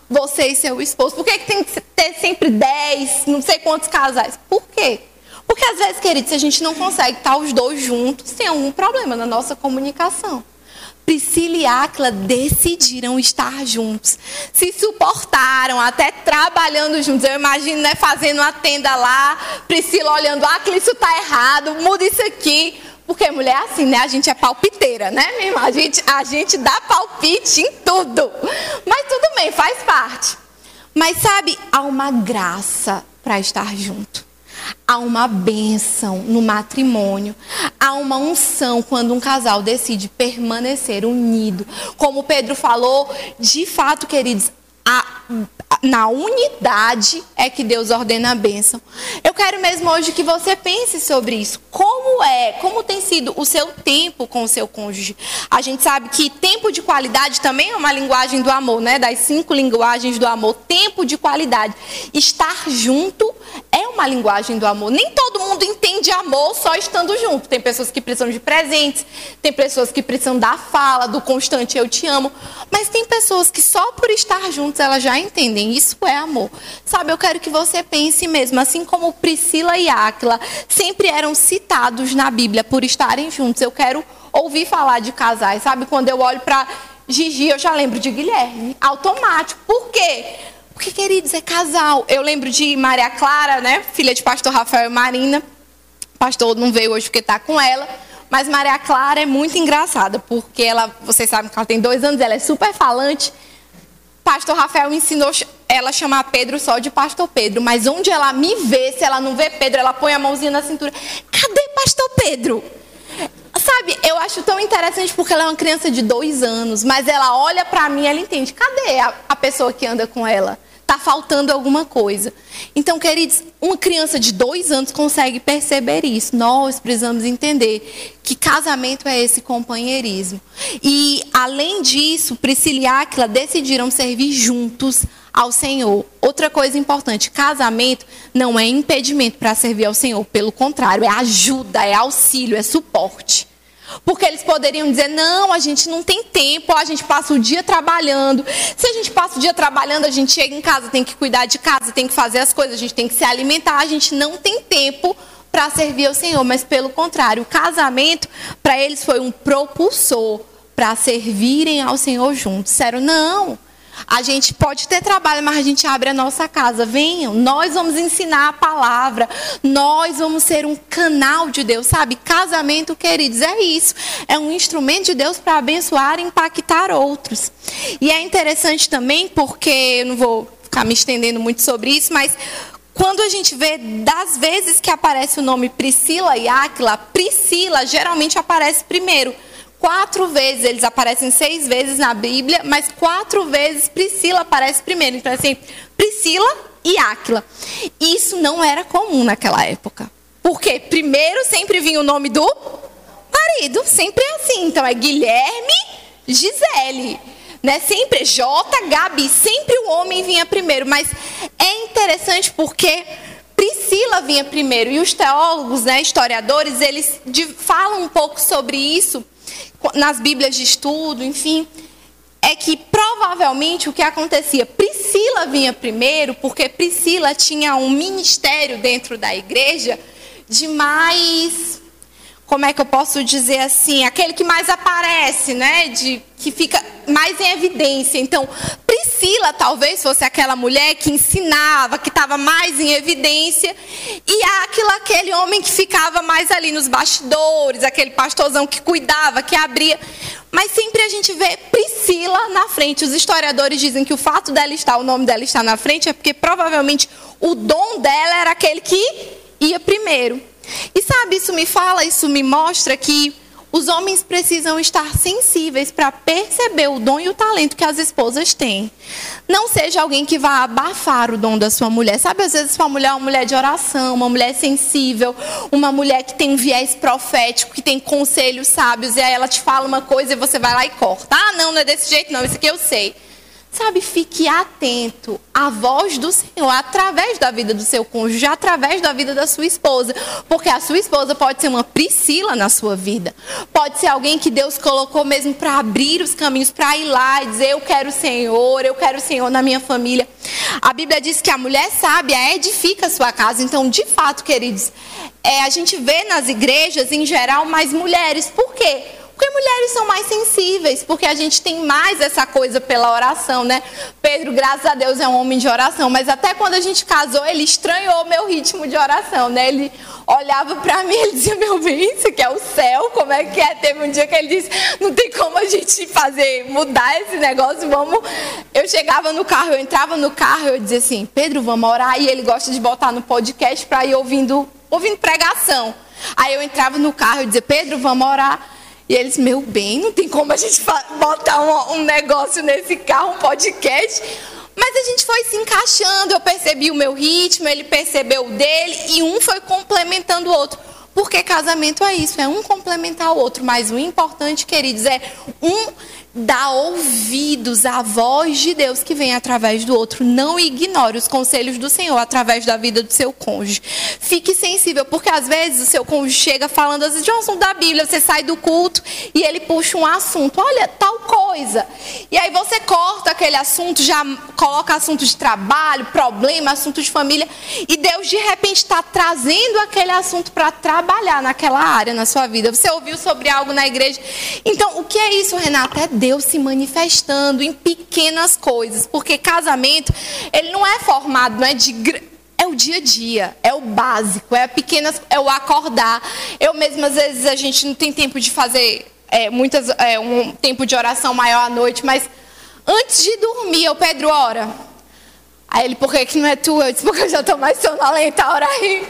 [SPEAKER 2] Você e seu esposo. Por que, que tem que ter sempre dez, não sei quantos casais? Por quê? Porque às vezes, queridos, a gente não consegue estar os dois juntos, tem algum problema na nossa comunicação. Priscila e Áquila decidiram estar juntos. Se suportaram, até trabalhando juntos. Eu imagino, né, fazendo uma tenda lá, Priscila olhando, Áquila, isso está errado, muda isso aqui. Porque mulher é assim, né? A gente é palpiteira, né, minha irmã? A gente, a gente dá palpite em tudo. Mas tudo bem, faz parte. Mas sabe, há uma graça para estar junto. Há uma bênção no matrimônio. Há uma unção quando um casal decide permanecer unido. Como Pedro falou, de fato, queridos, a, na unidade é que Deus ordena a bênção. Eu quero mesmo hoje que você pense sobre isso. Como é, como tem sido o seu tempo com o seu cônjuge? A gente sabe que tempo de qualidade também é uma linguagem do amor, né? Das cinco linguagens do amor. Tempo de qualidade. Estar junto é uma linguagem do amor. Nem todo mundo entende amor só estando junto. Tem pessoas que precisam de presentes, tem pessoas que precisam da fala, do constante eu te amo. Mas tem pessoas que só por estar juntos elas já entendem. Isso é amor. Sabe, eu quero que você pense mesmo, assim como Priscila e Áquila sempre eram citados na Bíblia por estarem juntos. Eu quero ouvir falar de casais, sabe? Quando eu olho para Gigi, eu já lembro de Guilherme. Automático. Por quê? Porque, queridos, é casal. Eu lembro de Maria Clara, né? Filha de pastor Rafael e Marina. Pastor não veio hoje porque está com ela. Mas Maria Clara é muito engraçada, porque ela, vocês sabem que ela tem dois anos, ela é super falante. Pastor Rafael ensinou ela a chamar Pedro só de Pastor Pedro, mas onde ela me vê, se ela não vê Pedro, ela põe a mãozinha na cintura. Cadê Pastor Pedro? Sabe, eu acho tão interessante porque ela é uma criança de dois anos, mas ela olha para mim ela entende. Cadê a, a pessoa que anda com ela? Tá está faltando alguma coisa. Então, queridos, uma criança de dois anos consegue perceber isso. Nós precisamos entender que casamento é esse companheirismo. E, além disso, Priscila e Áquila decidiram servir juntos ao Senhor. Outra coisa importante: casamento não é impedimento para servir ao Senhor. Pelo contrário, é ajuda, é auxílio, é suporte. Porque eles poderiam dizer: não, a gente não tem tempo, a gente passa o dia trabalhando. Se a gente passa o dia trabalhando, a gente chega em casa, tem que cuidar de casa, tem que fazer as coisas, a gente tem que se alimentar, a gente não tem tempo para servir ao Senhor. Mas pelo contrário, o casamento para eles foi um propulsor para servirem ao Senhor juntos. Disseram: não. A gente pode ter trabalho, mas a gente abre a nossa casa. Venham, nós vamos ensinar a palavra. Nós vamos ser um canal de Deus, sabe? Casamento, queridos, é isso. É um instrumento de Deus para abençoar e impactar outros. E é interessante também, porque eu não vou ficar me estendendo muito sobre isso, mas quando a gente vê das vezes que aparece o nome Priscila e Áquila, Priscila geralmente aparece primeiro quatro vezes, eles aparecem seis vezes na Bíblia, mas quatro vezes Priscila aparece primeiro. Então, assim, Priscila e Áquila. Isso não era comum naquela época. Porque primeiro sempre vinha o nome do marido, sempre é assim. Então, é Guilherme, Gisele. Né? Sempre J, Gabi, sempre o homem vinha primeiro. Mas é interessante porque Priscila vinha primeiro. E os teólogos, né, historiadores, eles falam um pouco sobre isso nas Bíblias de estudo, enfim, é que provavelmente o que acontecia, Priscila vinha primeiro, porque Priscila tinha um ministério dentro da igreja de mais como é que eu posso dizer assim, aquele que mais aparece, né, de que fica mais em evidência. Então, Priscila talvez fosse aquela mulher que ensinava, que estava mais em evidência, e aquilo aquele homem que ficava mais ali nos bastidores, aquele pastorzão que cuidava, que abria. Mas sempre a gente vê Priscila na frente. Os historiadores dizem que o fato dela estar, o nome dela estar na frente é porque provavelmente o dom dela era aquele que ia primeiro. E sabe, isso me fala, isso me mostra que os homens precisam estar sensíveis para perceber o dom e o talento que as esposas têm. Não seja alguém que vá abafar o dom da sua mulher. Sabe, às vezes sua mulher é uma mulher de oração, uma mulher sensível, uma mulher que tem um viés profético, que tem conselhos sábios, e aí ela te fala uma coisa e você vai lá e corta. Ah, não, não é desse jeito, não, isso aqui eu sei. Sabe, fique atento à voz do Senhor através da vida do seu cônjuge, através da vida da sua esposa. Porque a sua esposa pode ser uma Priscila na sua vida. Pode ser alguém que Deus colocou mesmo para abrir os caminhos, para ir lá e dizer: Eu quero o Senhor, eu quero o Senhor na minha família. A Bíblia diz que a mulher sábia edifica a sua casa. Então, de fato, queridos, é, a gente vê nas igrejas, em geral, mais mulheres. Por quê? Porque mulheres são mais sensíveis, porque a gente tem mais essa coisa pela oração, né? Pedro, graças a Deus, é um homem de oração, mas até quando a gente casou, ele estranhou meu ritmo de oração, né? Ele olhava para mim e dizia: Meu bem, isso aqui é o céu, como é que é? Teve um dia que ele disse: Não tem como a gente fazer, mudar esse negócio, vamos. Eu chegava no carro, eu entrava no carro, eu dizia assim: Pedro, vamos orar. E ele gosta de botar no podcast para ir ouvindo, ouvindo pregação. Aí eu entrava no carro e dizia: Pedro, vamos orar. E eles, meu bem, não tem como a gente botar um, um negócio nesse carro, um podcast. Mas a gente foi se encaixando, eu percebi o meu ritmo, ele percebeu o dele, e um foi complementando o outro. Porque casamento é isso, é um complementar o outro. Mas o importante, queridos, é um dar ouvidos à voz de Deus que vem através do outro. Não ignore os conselhos do Senhor através da vida do seu cônjuge. Fique sensível, porque às vezes o seu cônjuge chega falando vezes, de um assunto da Bíblia, você sai do culto e ele puxa um assunto, olha, tal coisa. E aí você corta aquele assunto, já coloca assunto de trabalho, problema, assunto de família, e Deus de repente está trazendo aquele assunto para trabalhar naquela área na sua vida. Você ouviu sobre algo na igreja. Então, o que é isso, Renata? É Deus se manifestando em pequenas coisas, porque casamento, ele não é formado, não é de é o dia a dia, é o básico, é pequenas, é o acordar. Eu mesmo às vezes a gente não tem tempo de fazer é, muitas, é, um tempo de oração maior à noite, mas antes de dormir, eu Pedro ora. Aí ele, por que, que não é tu? Eu disse, porque eu já estou mais sonolenta, ora aí.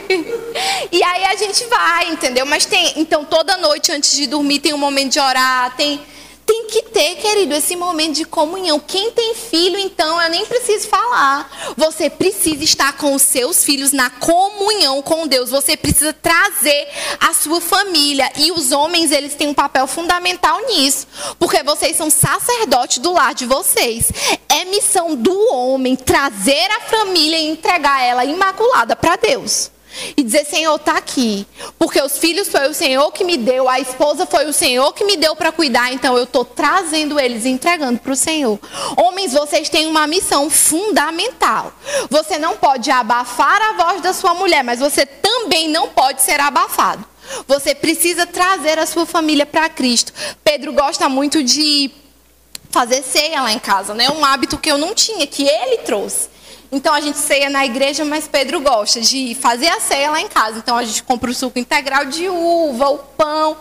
[SPEAKER 2] E aí a gente vai, entendeu? Mas tem, então toda noite antes de dormir tem um momento de orar, tem tem que ter, querido, esse momento de comunhão. Quem tem filho, então, eu nem preciso falar. Você precisa estar com os seus filhos na comunhão com Deus. Você precisa trazer a sua família. E os homens, eles têm um papel fundamental nisso. Porque vocês são sacerdotes do lar de vocês. É missão do homem trazer a família e entregar ela imaculada para Deus e dizer: Senhor, está aqui. Porque os filhos foi o Senhor que me deu, a esposa foi o Senhor que me deu para cuidar, então eu estou trazendo eles e entregando para o Senhor. Homens, vocês têm uma missão fundamental. Você não pode abafar a voz da sua mulher, mas você também não pode ser abafado. Você precisa trazer a sua família para Cristo. Pedro gosta muito de fazer ceia lá em casa, né? Um hábito que eu não tinha, que ele trouxe. Então a gente ceia na igreja, mas Pedro gosta de fazer a ceia lá em casa. Então a gente compra o suco integral de uva, o pão.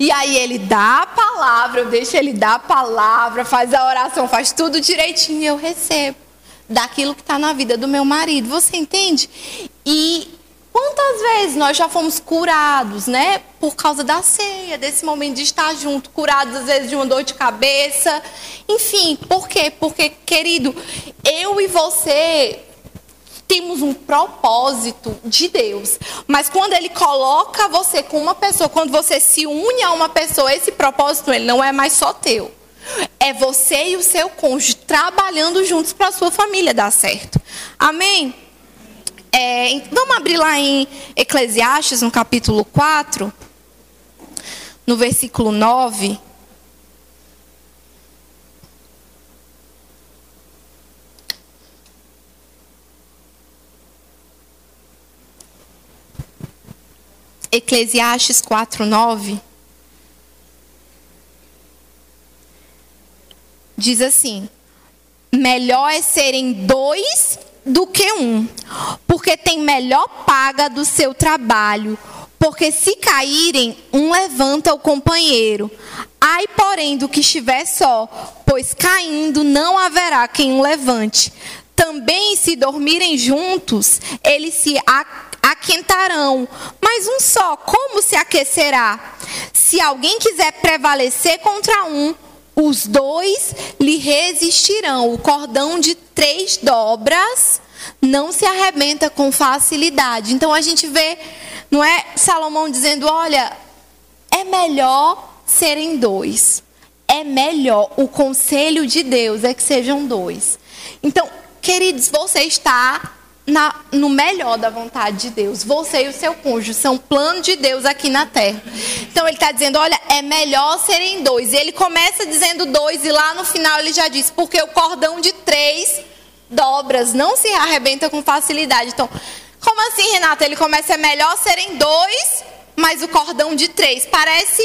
[SPEAKER 2] E aí ele dá a palavra, eu deixo ele dar a palavra, faz a oração, faz tudo direitinho e eu recebo daquilo que está na vida do meu marido. Você entende? E Quantas vezes nós já fomos curados, né? Por causa da ceia, desse momento de estar junto, curados às vezes de uma dor de cabeça. Enfim, por quê? Porque, querido, eu e você temos um propósito de Deus. Mas quando ele coloca você com uma pessoa, quando você se une a uma pessoa, esse propósito ele não é mais só teu. É você e o seu cônjuge trabalhando juntos para a sua família dar certo. Amém? É, vamos abrir lá em Eclesiastes, no capítulo 4, no versículo 9. Eclesiastes 4, 9. Diz assim: Melhor é serem dois do que um, porque tem melhor paga do seu trabalho. Porque se caírem, um levanta o companheiro. Ai, porém, do que estiver só, pois caindo não haverá quem o levante. Também, se dormirem juntos, eles se aquentarão. Mas um só, como se aquecerá? Se alguém quiser prevalecer contra um, os dois lhe resistirão. O cordão de três dobras não se arrebenta com facilidade. Então a gente vê, não é Salomão dizendo: olha, é melhor serem dois. É melhor, o conselho de Deus é que sejam dois. Então, queridos, você está na, no melhor da vontade de Deus. Você e o seu cônjuge são plano de Deus aqui na terra. Então ele está dizendo: olha, é melhor serem dois. E ele começa dizendo dois, e lá no final ele já diz: porque o cordão de três dobras, não se arrebenta com facilidade. Então, como assim, Renata? Ele começa: é melhor serem dois, mas o cordão de três. Parece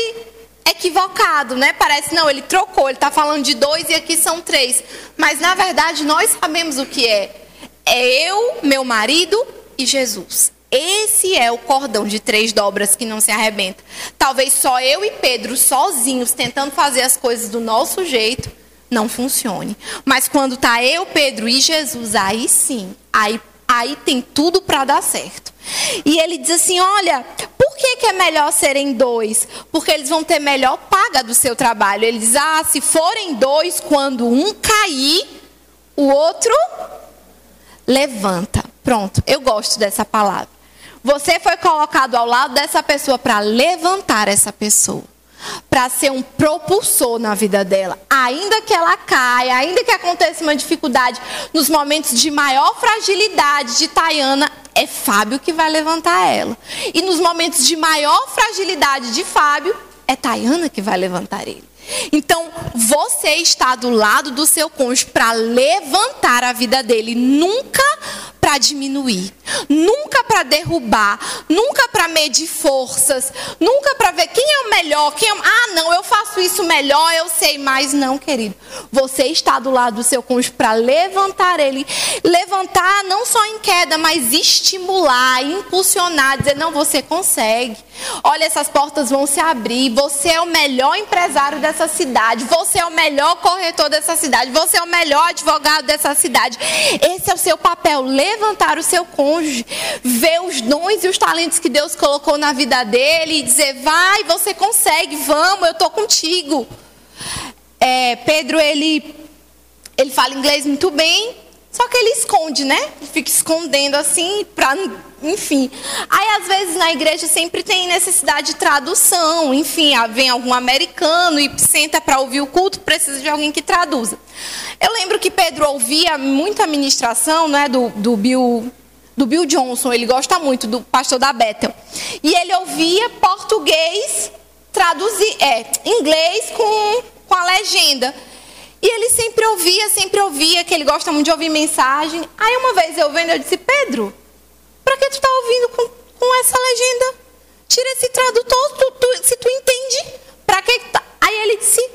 [SPEAKER 2] equivocado, né? Parece, não, ele trocou, ele está falando de dois e aqui são três. Mas na verdade nós sabemos o que é é eu, meu marido e Jesus. Esse é o cordão de três dobras que não se arrebenta. Talvez só eu e Pedro sozinhos tentando fazer as coisas do nosso jeito não funcione. Mas quando tá eu, Pedro e Jesus, aí sim, aí, aí tem tudo para dar certo. E ele diz assim: olha, por que, que é melhor serem dois? Porque eles vão ter melhor paga do seu trabalho. Ele diz: ah, se forem dois, quando um cair, o outro levanta. Pronto, eu gosto dessa palavra. Você foi colocado ao lado dessa pessoa para levantar essa pessoa. Para ser um propulsor na vida dela. Ainda que ela caia, ainda que aconteça uma dificuldade, nos momentos de maior fragilidade de Tayana, é Fábio que vai levantar ela. E nos momentos de maior fragilidade de Fábio, é Tayana que vai levantar ele. Então, você está do lado do seu cônjuge para levantar a vida dele, nunca para diminuir, nunca para derrubar, nunca para medir forças, nunca para ver quem é o melhor, quem é... ah, não, eu faço isso melhor, eu sei mais, não, querido. Você está do lado do seu cônjuge para levantar ele, levantar não só em queda, mas estimular, impulsionar, dizer não, você consegue. Olha, essas portas vão se abrir. Você é o melhor empresário dessa cidade. Você é o melhor corretor dessa cidade. Você é o melhor advogado dessa cidade. Esse é o seu papel levantar o seu cônjuge, ver os dons e os talentos que Deus colocou na vida dele e dizer: vai, você consegue, vamos, eu estou contigo. é, Pedro, ele, ele fala inglês muito bem, só que ele esconde, né? Fica escondendo assim, pra, enfim. Aí, às vezes, na igreja sempre tem necessidade de tradução. Enfim, vem algum americano e senta para ouvir o culto, precisa de alguém que traduza. Eu lembro que Pedro ouvia muita ministração né, do, do Bill do Bill Johnson, ele gosta muito do pastor da Bethel. E ele ouvia português traduzir, é, inglês com, com a legenda. E ele sempre ouvia, sempre ouvia, que ele gosta muito de ouvir mensagem. Aí uma vez eu vendo, eu disse, Pedro, para que tu está ouvindo com, com essa legenda? Tira esse tradutor, tu, tu, se tu entende, para que tá? Aí ele disse,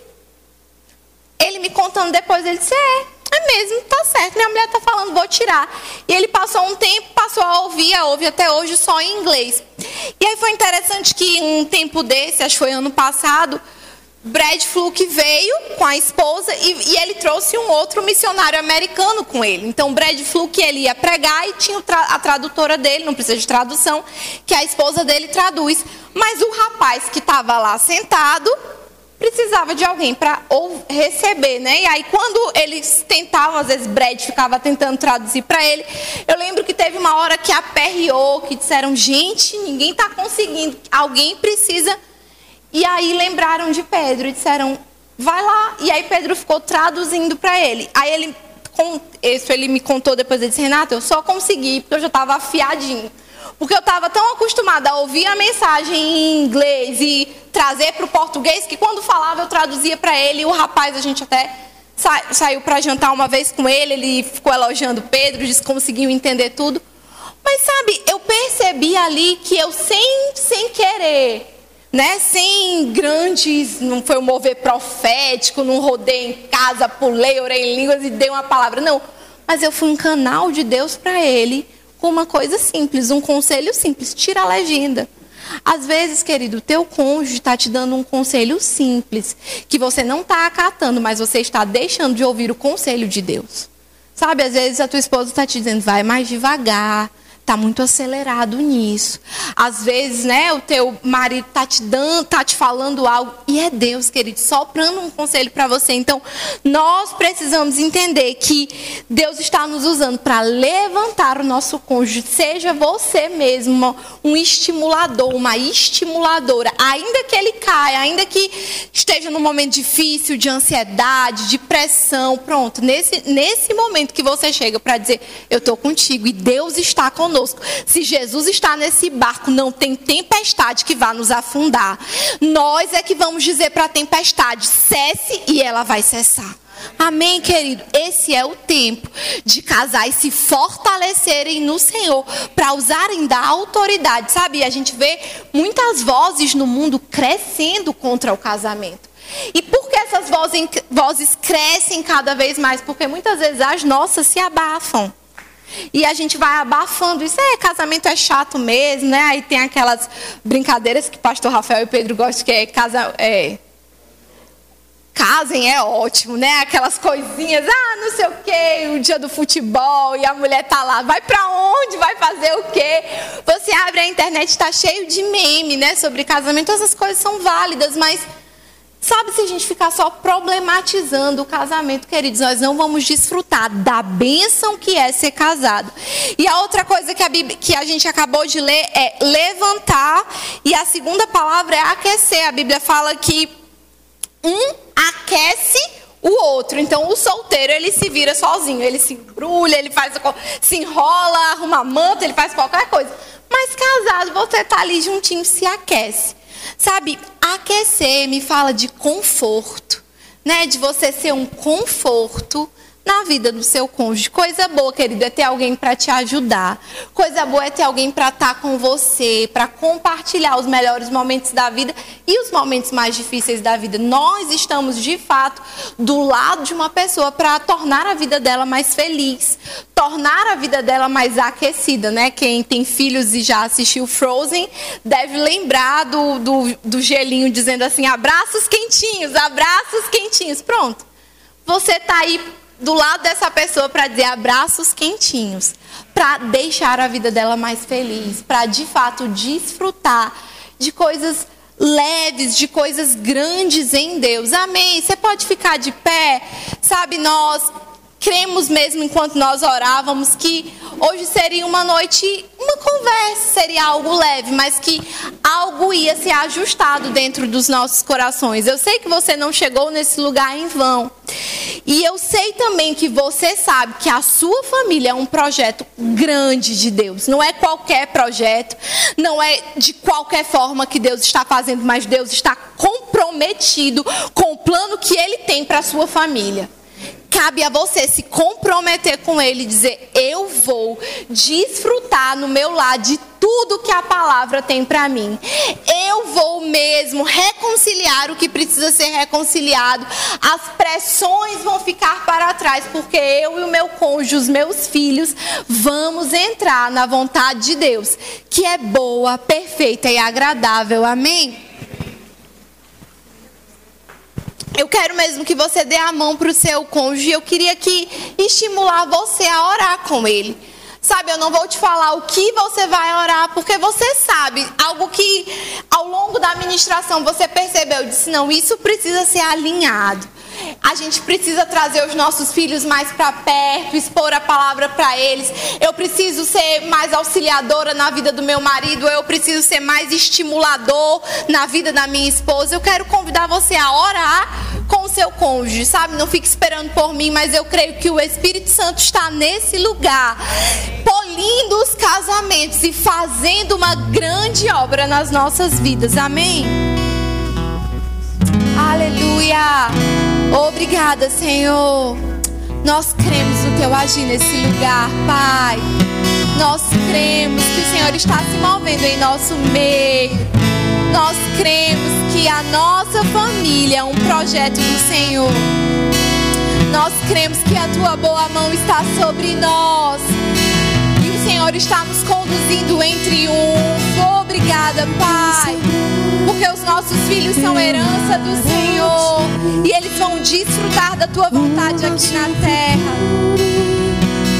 [SPEAKER 2] ele me contando depois, ele disse, é, é mesmo, tá certo, minha mulher tá falando, vou tirar. E ele passou um tempo, passou a ouvir, a ouvir até hoje só em inglês. E aí foi interessante que um tempo desse, acho que foi ano passado, Brad Fluke veio com a esposa e, e, ele trouxe um outro missionário americano com ele. Então, Brad Fluke ele ia pregar e tinha a tradutora dele, não precisa de tradução, que a esposa dele traduz. Mas o rapaz que estava lá sentado precisava de alguém para receber, né? E aí quando eles tentavam, às vezes Brad ficava tentando traduzir para ele, eu lembro que teve uma hora que aperreou, que disseram, gente, ninguém está conseguindo, alguém precisa e aí lembraram de Pedro e disseram: vai lá. E aí Pedro ficou traduzindo para ele. Aí ele, isso ele me contou depois, ele disse: Renato, eu só consegui porque eu já estava afiadinho. Porque eu estava tão acostumada a ouvir a mensagem em inglês e trazer para o português que quando falava eu traduzia para ele. E o rapaz, a gente até sa saiu para jantar uma vez com ele, ele ficou elogiando Pedro, disse que conseguiu entender tudo. Mas sabe, eu percebi ali que eu sem, sem querer né? Sem grandes, não foi um mover profético, não rodei em casa, pulei, orei em línguas e dei uma palavra. Não. Mas eu fui um canal de Deus para ele com uma coisa simples, um conselho simples. Tira a legenda. Às vezes, querido, teu cônjuge está te dando um conselho simples, que você não está acatando, mas você está deixando de ouvir o conselho de Deus. Sabe, às vezes a tua esposa está te dizendo, vai mais devagar, está muito acelerado nisso. Às vezes, né, o teu marido está te dando, tá te falando algo e é Deus, querido, soprando um conselho para você. Então, nós precisamos entender que Deus está nos usando para levantar o nosso cônjuge. Seja você mesmo um estimulador, uma estimuladora, ainda que ele caia, ainda que esteja num momento difícil, de ansiedade, de pressão, pronto. Nesse nesse momento que você chega para dizer, eu estou contigo e Deus está conosco conosco. Se Jesus está nesse barco, não tem tempestade que vá nos afundar. Nós é que vamos dizer para a tempestade: cesse e ela vai cessar. Amém, querido? Esse é o tempo de casais se fortalecerem no Senhor para usarem da autoridade, sabe? A gente vê muitas vozes no mundo crescendo contra o casamento. E por que essas vozes, vozes crescem cada vez mais? Porque muitas vezes as nossas se abafam. E a gente vai abafando isso. É, casamento é chato mesmo, né? Aí tem aquelas brincadeiras que pastor Rafael e Pedro gostam, que é casa. É, casem é ótimo, né? Aquelas coisinhas, ah, não sei o quê, o dia do futebol e a mulher tá lá, vai para onde? Vai fazer o quê? Você abre a internet, está cheio de meme, né, sobre casamento. Essas coisas são válidas, mas Sabe, se a gente ficar só problematizando o casamento, queridos, nós não vamos desfrutar da bênção que é ser casado. E a outra coisa que a, Bíblia, que a gente acabou de ler é levantar, e a segunda palavra é aquecer. A Bíblia fala que um aquece o outro. Então, o solteiro, ele se vira sozinho, ele se embrulha, ele faz, se enrola, arruma manta, ele faz qualquer coisa. Mas casado, você está ali juntinho, se aquece. Sabe, aquecer me fala de conforto, né? De você ser um conforto na vida do seu cônjuge. Coisa boa, querido, é ter alguém para te ajudar. Coisa boa é ter alguém para estar tá com você, para compartilhar os melhores momentos da vida e os momentos mais difíceis da vida. Nós estamos, de fato, do lado de uma pessoa para tornar a vida dela mais feliz, tornar a vida dela mais aquecida, né? Quem tem filhos e já assistiu Frozen deve lembrar do, do, do gelinho dizendo assim: abraços quentinhos, abraços quentinhos. Pronto. Você está aí do lado dessa pessoa para dizer abraços quentinhos, para deixar a vida dela mais feliz, para de fato desfrutar de coisas leves, de coisas grandes em Deus. Amém. Você pode ficar de pé, sabe? Nós cremos mesmo enquanto nós orávamos que hoje seria uma noite, uma conversa, seria algo leve, mas que algo ia ser ajustado dentro dos nossos corações. Eu sei que você não chegou nesse lugar em vão. E eu sei também que você sabe que a sua família é um projeto grande de Deus. Não é qualquer projeto, não é de qualquer forma que Deus está fazendo, mas Deus está comprometido com o plano que ele tem para a sua família cabe a você se comprometer com Ele e dizer: Eu vou desfrutar no meu lar de tudo que a palavra tem para mim. Eu vou mesmo reconciliar o que precisa ser reconciliado. As pressões vão ficar para trás, porque eu e o meu cônjuge, os meus filhos, vamos entrar na vontade de Deus, que é boa, perfeita e agradável. Amém? Eu quero mesmo que você dê a mão para o seu cônjuge. Eu queria que estimular você a orar com ele. Sabe, eu não vou te falar o que você vai orar, porque você sabe, algo que ao longo da administração você percebeu, disse, não, isso precisa ser alinhado. A gente precisa trazer os nossos filhos mais para perto, expor a palavra para eles. Eu preciso ser mais auxiliadora na vida do meu marido, eu preciso ser mais estimulador na vida da minha esposa. Eu quero convidar você a orar com o seu cônjuge, sabe? Não fique esperando por mim, mas eu creio que o Espírito Santo está nesse lugar, polindo os casamentos e fazendo uma grande obra nas nossas vidas. Amém? Aleluia! Obrigada, Senhor. Nós cremos no teu agir nesse lugar, Pai. Nós cremos que o Senhor está se movendo em nosso meio. Nós cremos que a nossa família é um projeto do Senhor. Nós cremos que a tua boa mão está sobre nós. E o Senhor está nos conduzindo em triunfo. Obrigada, Pai porque os nossos filhos são herança do Senhor e eles vão desfrutar da tua vontade aqui na terra.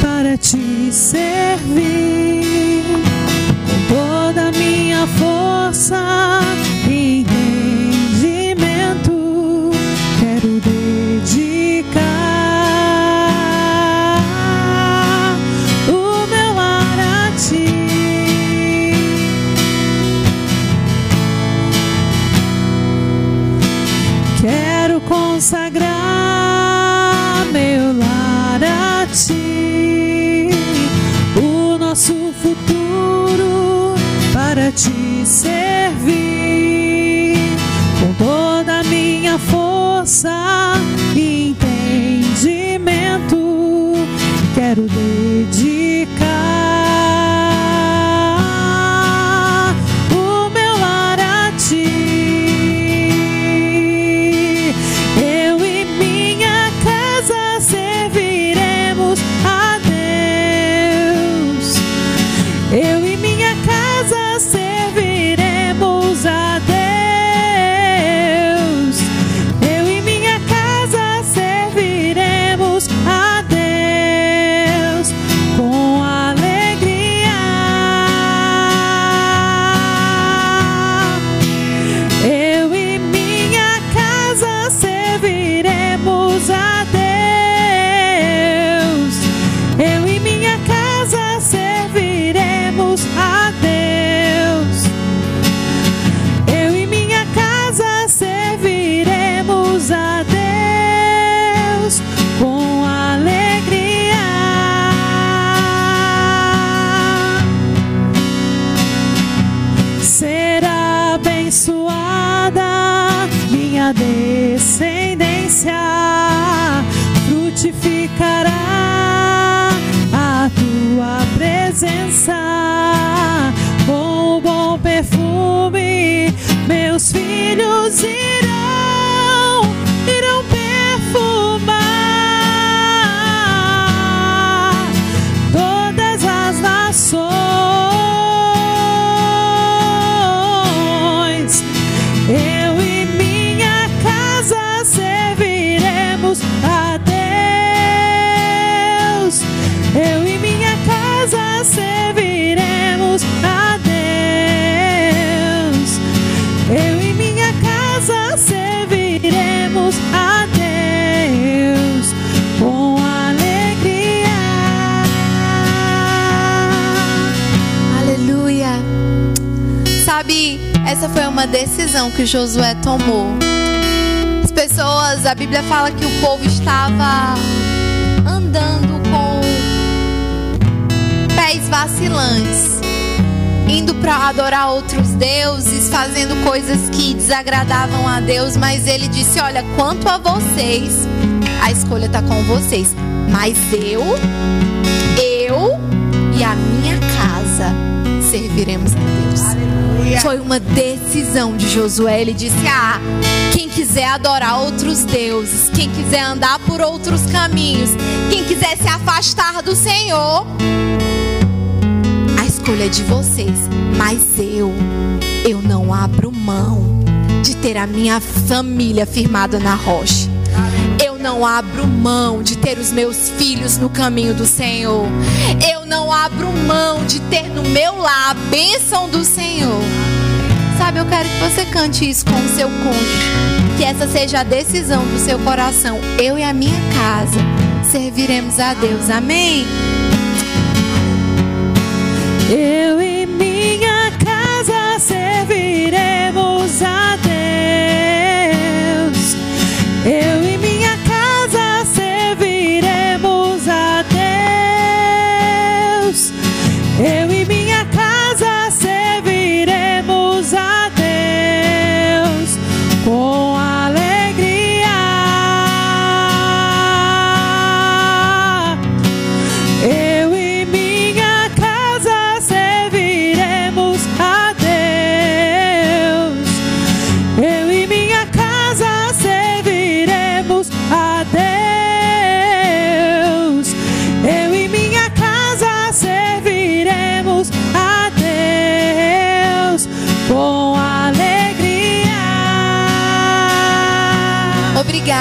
[SPEAKER 3] Para te servir com toda a minha força e entendimento, quero dedicar servir com toda a minha força e entendimento. Quero dedicar presença com o bom perfume. Meus filhos irão,
[SPEAKER 2] Essa foi uma decisão que Josué tomou. As pessoas, a Bíblia fala que o povo estava andando com pés vacilantes, indo para adorar outros deuses, fazendo coisas que desagradavam a Deus, mas ele disse: Olha, quanto a vocês, a escolha está com vocês, mas eu, eu e a minha casa serviremos a. Foi uma decisão de Josué. Ele disse: Ah, quem quiser adorar outros deuses, quem quiser andar por outros caminhos, quem quiser se afastar do Senhor, a escolha é de vocês. Mas eu, eu não abro mão de ter a minha família firmada na rocha. Eu não abro mão de ter os meus filhos no caminho do Senhor. Eu não abro mão de ter no meu lar a bênção do Senhor. Sabe, eu quero que você cante isso com o seu cônjuge. Que essa seja a decisão do seu coração. Eu e a minha casa serviremos a Deus. Amém?
[SPEAKER 3] Eu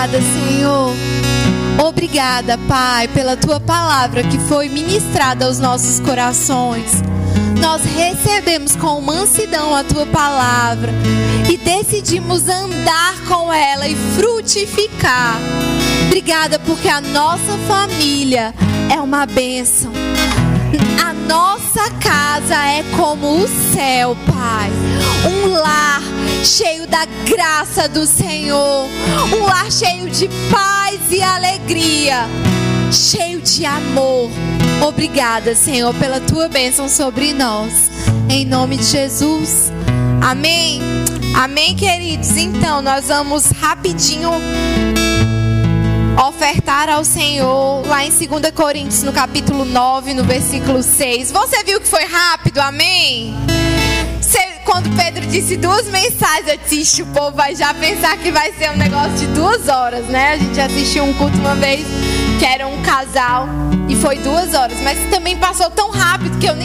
[SPEAKER 2] Obrigada, Senhor. Obrigada, Pai, pela tua palavra que foi ministrada aos nossos corações. Nós recebemos com mansidão a tua palavra e decidimos andar com ela e frutificar. Obrigada porque a nossa família é uma bênção. A nossa casa é como o céu, Pai. Um lar cheio da graça do Senhor. Um lar cheio de paz e alegria. Cheio de amor. Obrigada, Senhor, pela tua bênção sobre nós. Em nome de Jesus. Amém. Amém, queridos. Então, nós vamos rapidinho ofertar ao Senhor lá em 2 Coríntios, no capítulo 9, no versículo 6. Você viu que foi rápido, amém? Quando Pedro disse duas mensagens, eu disse, "Ixi, o povo vai já pensar que vai ser um negócio de duas horas, né? A gente assistiu um culto uma vez que era um casal e foi duas horas, mas também passou tão rápido que eu nem